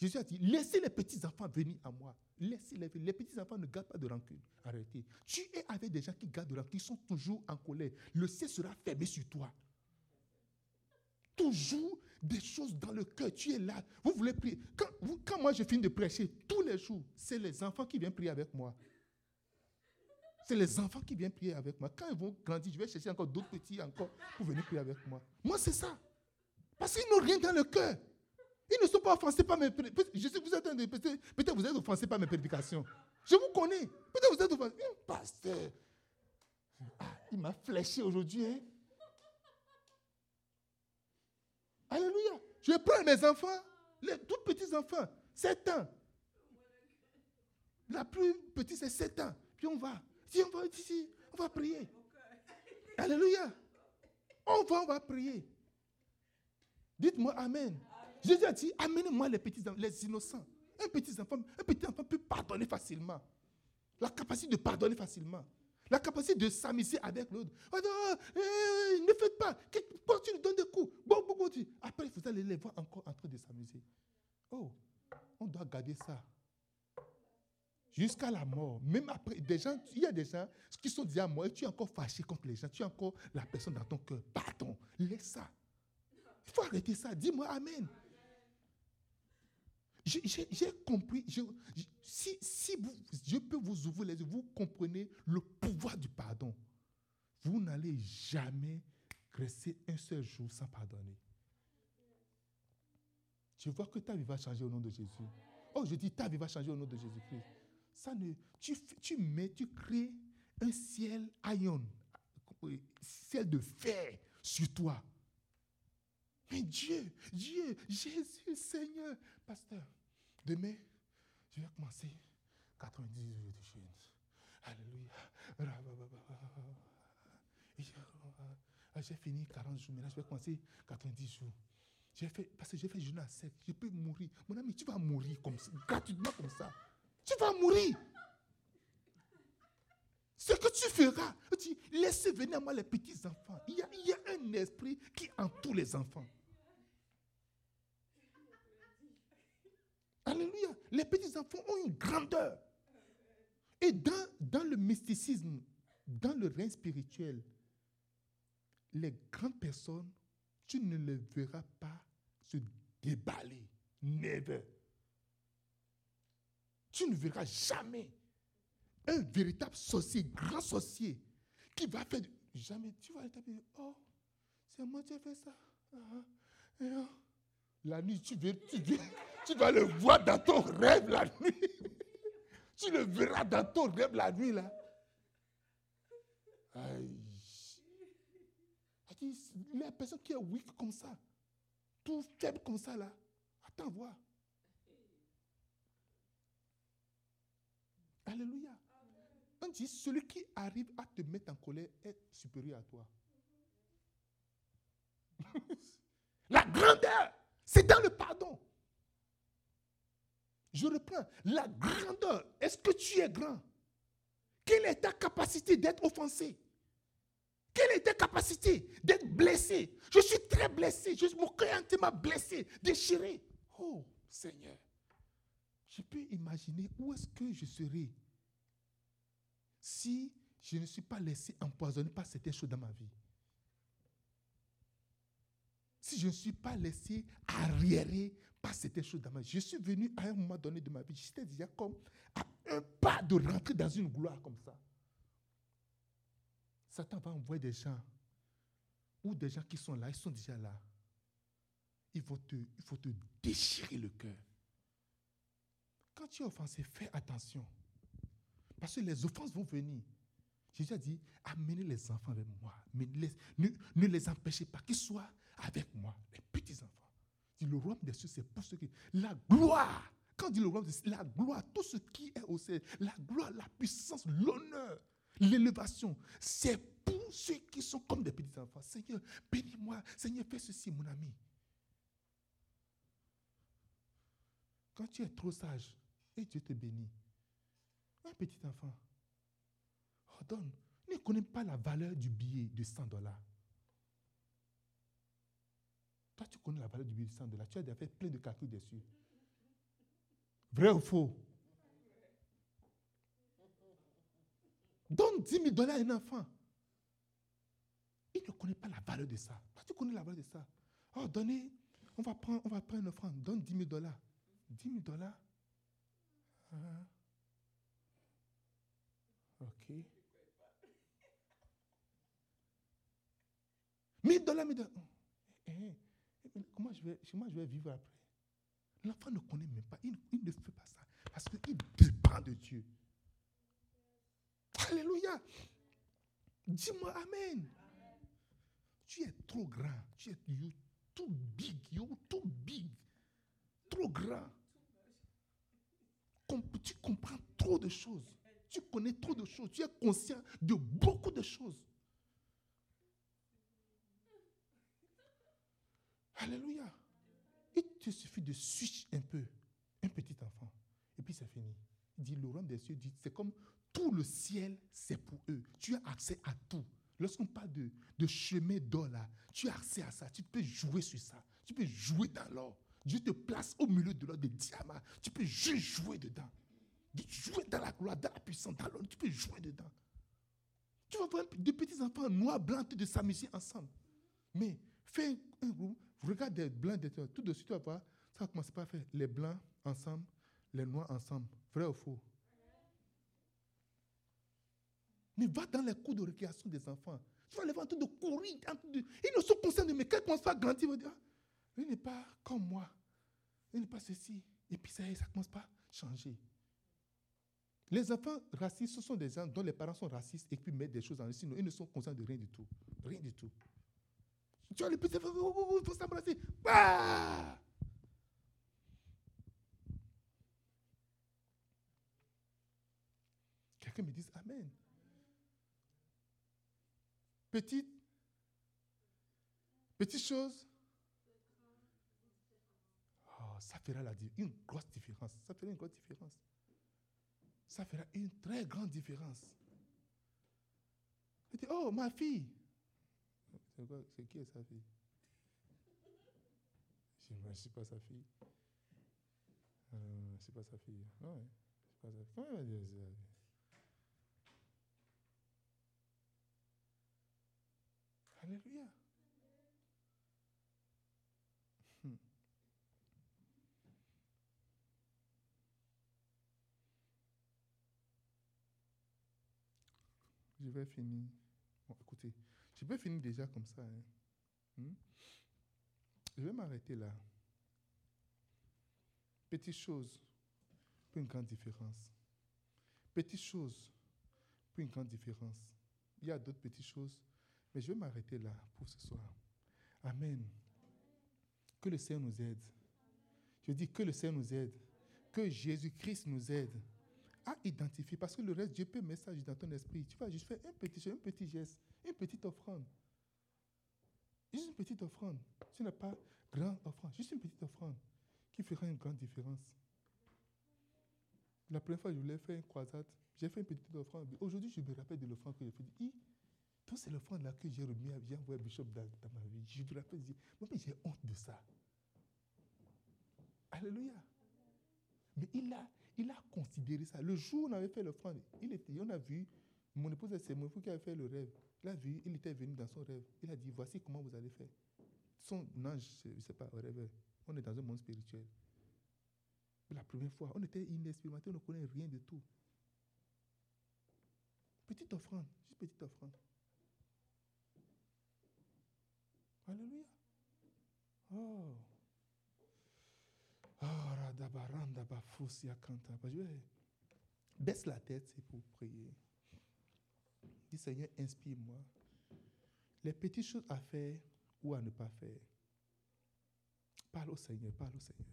Jésus a dit, laissez les petits-enfants venir à moi. Laissez-les. Les petits-enfants ne gardent pas de rancune. Arrêtez. Tu es avec des gens qui gardent de rancune, qui sont toujours en colère. Le ciel sera fermé sur toi. Toujours des choses dans le cœur. Tu es là. Vous voulez prier. Quand, quand moi je finis de prêcher, tous les jours, c'est les enfants qui viennent prier avec moi. C'est les enfants qui viennent prier avec moi. Quand ils vont grandir, je vais chercher encore d'autres petits encore pour venir prier avec moi. Moi, c'est ça. Parce qu'ils n'ont rien dans le cœur. Ils ne sont pas offensés par mes prédications. Je sais que vous êtes peut-être vous êtes offensés par mes prédications. Je vous connais. Peut-être vous êtes offensés. pasteur. Ah, il m'a fléché aujourd'hui. Hein. Alléluia. Je prends mes enfants, les tout petits enfants, 7 ans. La plus petite, c'est 7 ans. Puis on va. Si on va ici, on va prier. Alléluia. On va, on va prier. Dites-moi Amen. Jésus a dit, amenez-moi les petits les innocents. Un petit enfant, un petit enfant peut pardonner facilement. La capacité de pardonner facilement. La capacité de s'amuser avec l'autre. Oh eh, ne faites pas. Pourquoi tu nous donnes des coups Bon, bon, bon. Après, vous allez les voir encore en train de s'amuser. Oh, on doit garder ça. Jusqu'à la mort. Même après, des gens, il y a des gens qui sont déjà morts et tu es encore fâché contre les gens. Tu es encore la personne dans ton cœur. Pardon. Laisse ça. Il faut arrêter ça. Dis-moi Amen. J'ai compris. si, si vous, je peux vous ouvrir les yeux, vous comprenez le pouvoir du pardon. Vous n'allez jamais rester un seul jour sans pardonner. Je vois que ta vie va changer au nom de Jésus. Oh, je dis ta vie va changer au nom de Jésus-Christ. Ça ne, tu, tu mets, tu crées un ciel ion, ciel de fer sur toi. Mais Dieu, Dieu, Jésus, Seigneur, pasteur, demain, je vais commencer 90 jours de jeûne. Alléluia. J'ai fini 40 jours, là, je vais commencer 90 jours. Fait, parce que j'ai fait jeûne à sec. Je peux mourir. Mon ami, tu vas mourir comme ça, gratuitement comme ça. Tu vas mourir. Ce que tu feras, tu laissez venir à moi les petits enfants. Il y, a, il y a un esprit qui entoure les enfants. Alléluia. Les petits-enfants ont une grandeur. Et dans, dans le mysticisme, dans le règne spirituel, les grandes personnes, tu ne les verras pas se déballer. Never. Tu ne verras jamais un véritable sorcier, grand sorcier, qui va faire. Jamais. Tu vas taper. Oh, c'est moi qui ai fait ça. Ah, ah. Oh. La nuit, tu, veux, tu, tu vas le voir dans ton rêve la nuit. tu le verras dans ton rêve la nuit là. Aïe. Les personnes qui est weak comme ça, tout faible comme ça là, attends voir. Alléluia. On dit, celui qui arrive à te mettre en colère est supérieur à toi. La grandeur c'est dans le pardon. Je reprends. La grandeur. Est-ce que tu es grand? Quelle est ta capacité d'être offensé? Quelle est ta capacité d'être blessé? Je suis très blessé. Je, mon cœur m'a blessé, déchiré. Oh Seigneur, je peux imaginer où est-ce que je serais si je ne suis pas laissé empoisonner par certaines choses dans ma vie si je ne suis pas laissé arriérer par certaines choses dans ma vie. Je suis venu à un moment donné de ma vie, j'étais déjà comme à un pas de rentrer dans une gloire comme ça. Satan va envoyer des gens, ou des gens qui sont là, ils sont déjà là. Il faut te, il faut te déchirer le cœur. Quand tu es offensé, fais attention. Parce que les offenses vont venir. Jésus a dit, amenez les enfants avec moi. Mais ne, ne les empêchez pas qu'ils soient avec moi, les petits-enfants. Le royaume des cieux, c'est pour ceux qui... La gloire, Quand dit le royaume des cieux, la gloire, tout ce qui est au ciel, la gloire, la puissance, l'honneur, l'élévation, c'est pour ceux qui sont comme des petits enfants. Seigneur, bénis-moi. Seigneur, fais ceci, mon ami. Quand tu es trop sage et Dieu te bénit, un petit enfant, oh, donne, ne connaît pas la valeur du billet de 100 dollars. Toi, tu connais la valeur du billet de 100 dollars. Tu as déjà fait plein de calculs dessus. Vrai ou faux? Donne 10 000 dollars à un enfant. Il ne connaît pas la valeur de ça. Toi, tu connais la valeur de ça. Oh, donnez, on va prendre, on va prendre une offrande. Donne 10 000 dollars. 10 000 dollars. Ah. Ok. 1000 dollars, 1000 dollars. Comment je vais, moi, je vais vivre après? L'enfant ne connaît même pas. Il, ne fait pas ça. Parce qu'il dépend de Dieu. Alléluia. Dis-moi Amen. Tu es trop grand. Tu es too big. You too big. Trop grand. Tu comprends trop de choses. Tu connais trop de choses. Tu es conscient de beaucoup de choses. Alléluia. Il te suffit de switch un peu, un petit enfant, et puis c'est fini. Il dit, le royaume des cieux, dit, c'est comme tout le ciel, c'est pour eux. Tu as accès à tout. Lorsqu'on parle de, de chemin d'or là, tu as accès à ça. Tu peux jouer sur ça. Tu peux jouer dans l'or. Dieu te place au milieu de l'or des diamants. Tu peux juste jouer dedans. Jouer dans la gloire, dans la puissance, dans l'or. Tu peux jouer dedans. Tu vas voir des petits enfants noirs, blancs, de s'amuser ensemble. Mais fais un groupe, regarde des blancs, tout de suite, tu vas voir, ça va commencer par faire les blancs ensemble, les noirs ensemble. Vrai ou faux? Mais va dans les cours de récréation des enfants. Tu vas les voir en train de courir. Ils ne sont concernés, mais quand ils commencent à grandir, ils vont dire, ah, il n'est pas comme moi. Il n'est pas ceci. Et puis ça, ça commence pas à changer. Les enfants racistes, ce sont des gens dont les parents sont racistes et puis mettent des choses en. Sinon, ils ne sont conscients de rien du tout. Rien du tout. Tu vois les petits il faut s'embrasser. Bah! Quelqu'un me dit Amen. Petite, petite chose. Oh, ça fera la, une grosse différence. Ça fera une grosse différence. Ça fera une très grande différence. Oh, ma fille. C'est qui est sa fille? Je ne suis pas sa fille. Euh, c'est pas sa fille. Non, c'est pas sa fille. Comment dire ça Alléluia. Hmm. Je vais finir. Bon, écoutez, je peux finir déjà comme ça. Hein. Hmm? Je vais m'arrêter là. Petite chose pour une grande différence. Petite chose pour une grande différence. Il y a d'autres petites choses mais je vais m'arrêter là pour ce soir. Amen. Que le Seigneur nous aide. Je dis que le Seigneur nous aide. Que Jésus-Christ nous aide à identifier. Parce que le reste, Dieu peut mettre ça dans ton esprit. Tu vas juste faire un petit, un petit geste, une petite offrande. Juste une petite offrande. Ce n'est pas grand offrande, juste une petite offrande qui fera une grande différence. La première fois, je voulais faire une croisade. J'ai fait une petite offrande. Aujourd'hui, je me rappelle de l'offrande que j'ai fait. Donc c'est l'offrande là que j'ai remis, j'ai envoyé Bishop dans, ma vie. Je vous rappelle, moi j'ai honte de ça. Alléluia. Mais il a, il a considéré ça. Le jour où on avait fait l'offrande, il était, on a vu, mon épouse, c'est mon épouse qui avait fait le rêve. Il il était venu dans son rêve. Il a dit, voici comment vous allez faire. Son ange, je ne sais pas, rêve. On est dans un monde spirituel. La première fois, on était inexpérimenté, on ne connaît rien de tout. Petite offrande, juste petite offrande. Alléluia. Oh. Oh, baisse la tête, c'est pour prier. Dis Seigneur, inspire-moi. Les petites choses à faire ou à ne pas faire. Parle au Seigneur, parle au Seigneur.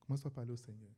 Commence à parler au Seigneur.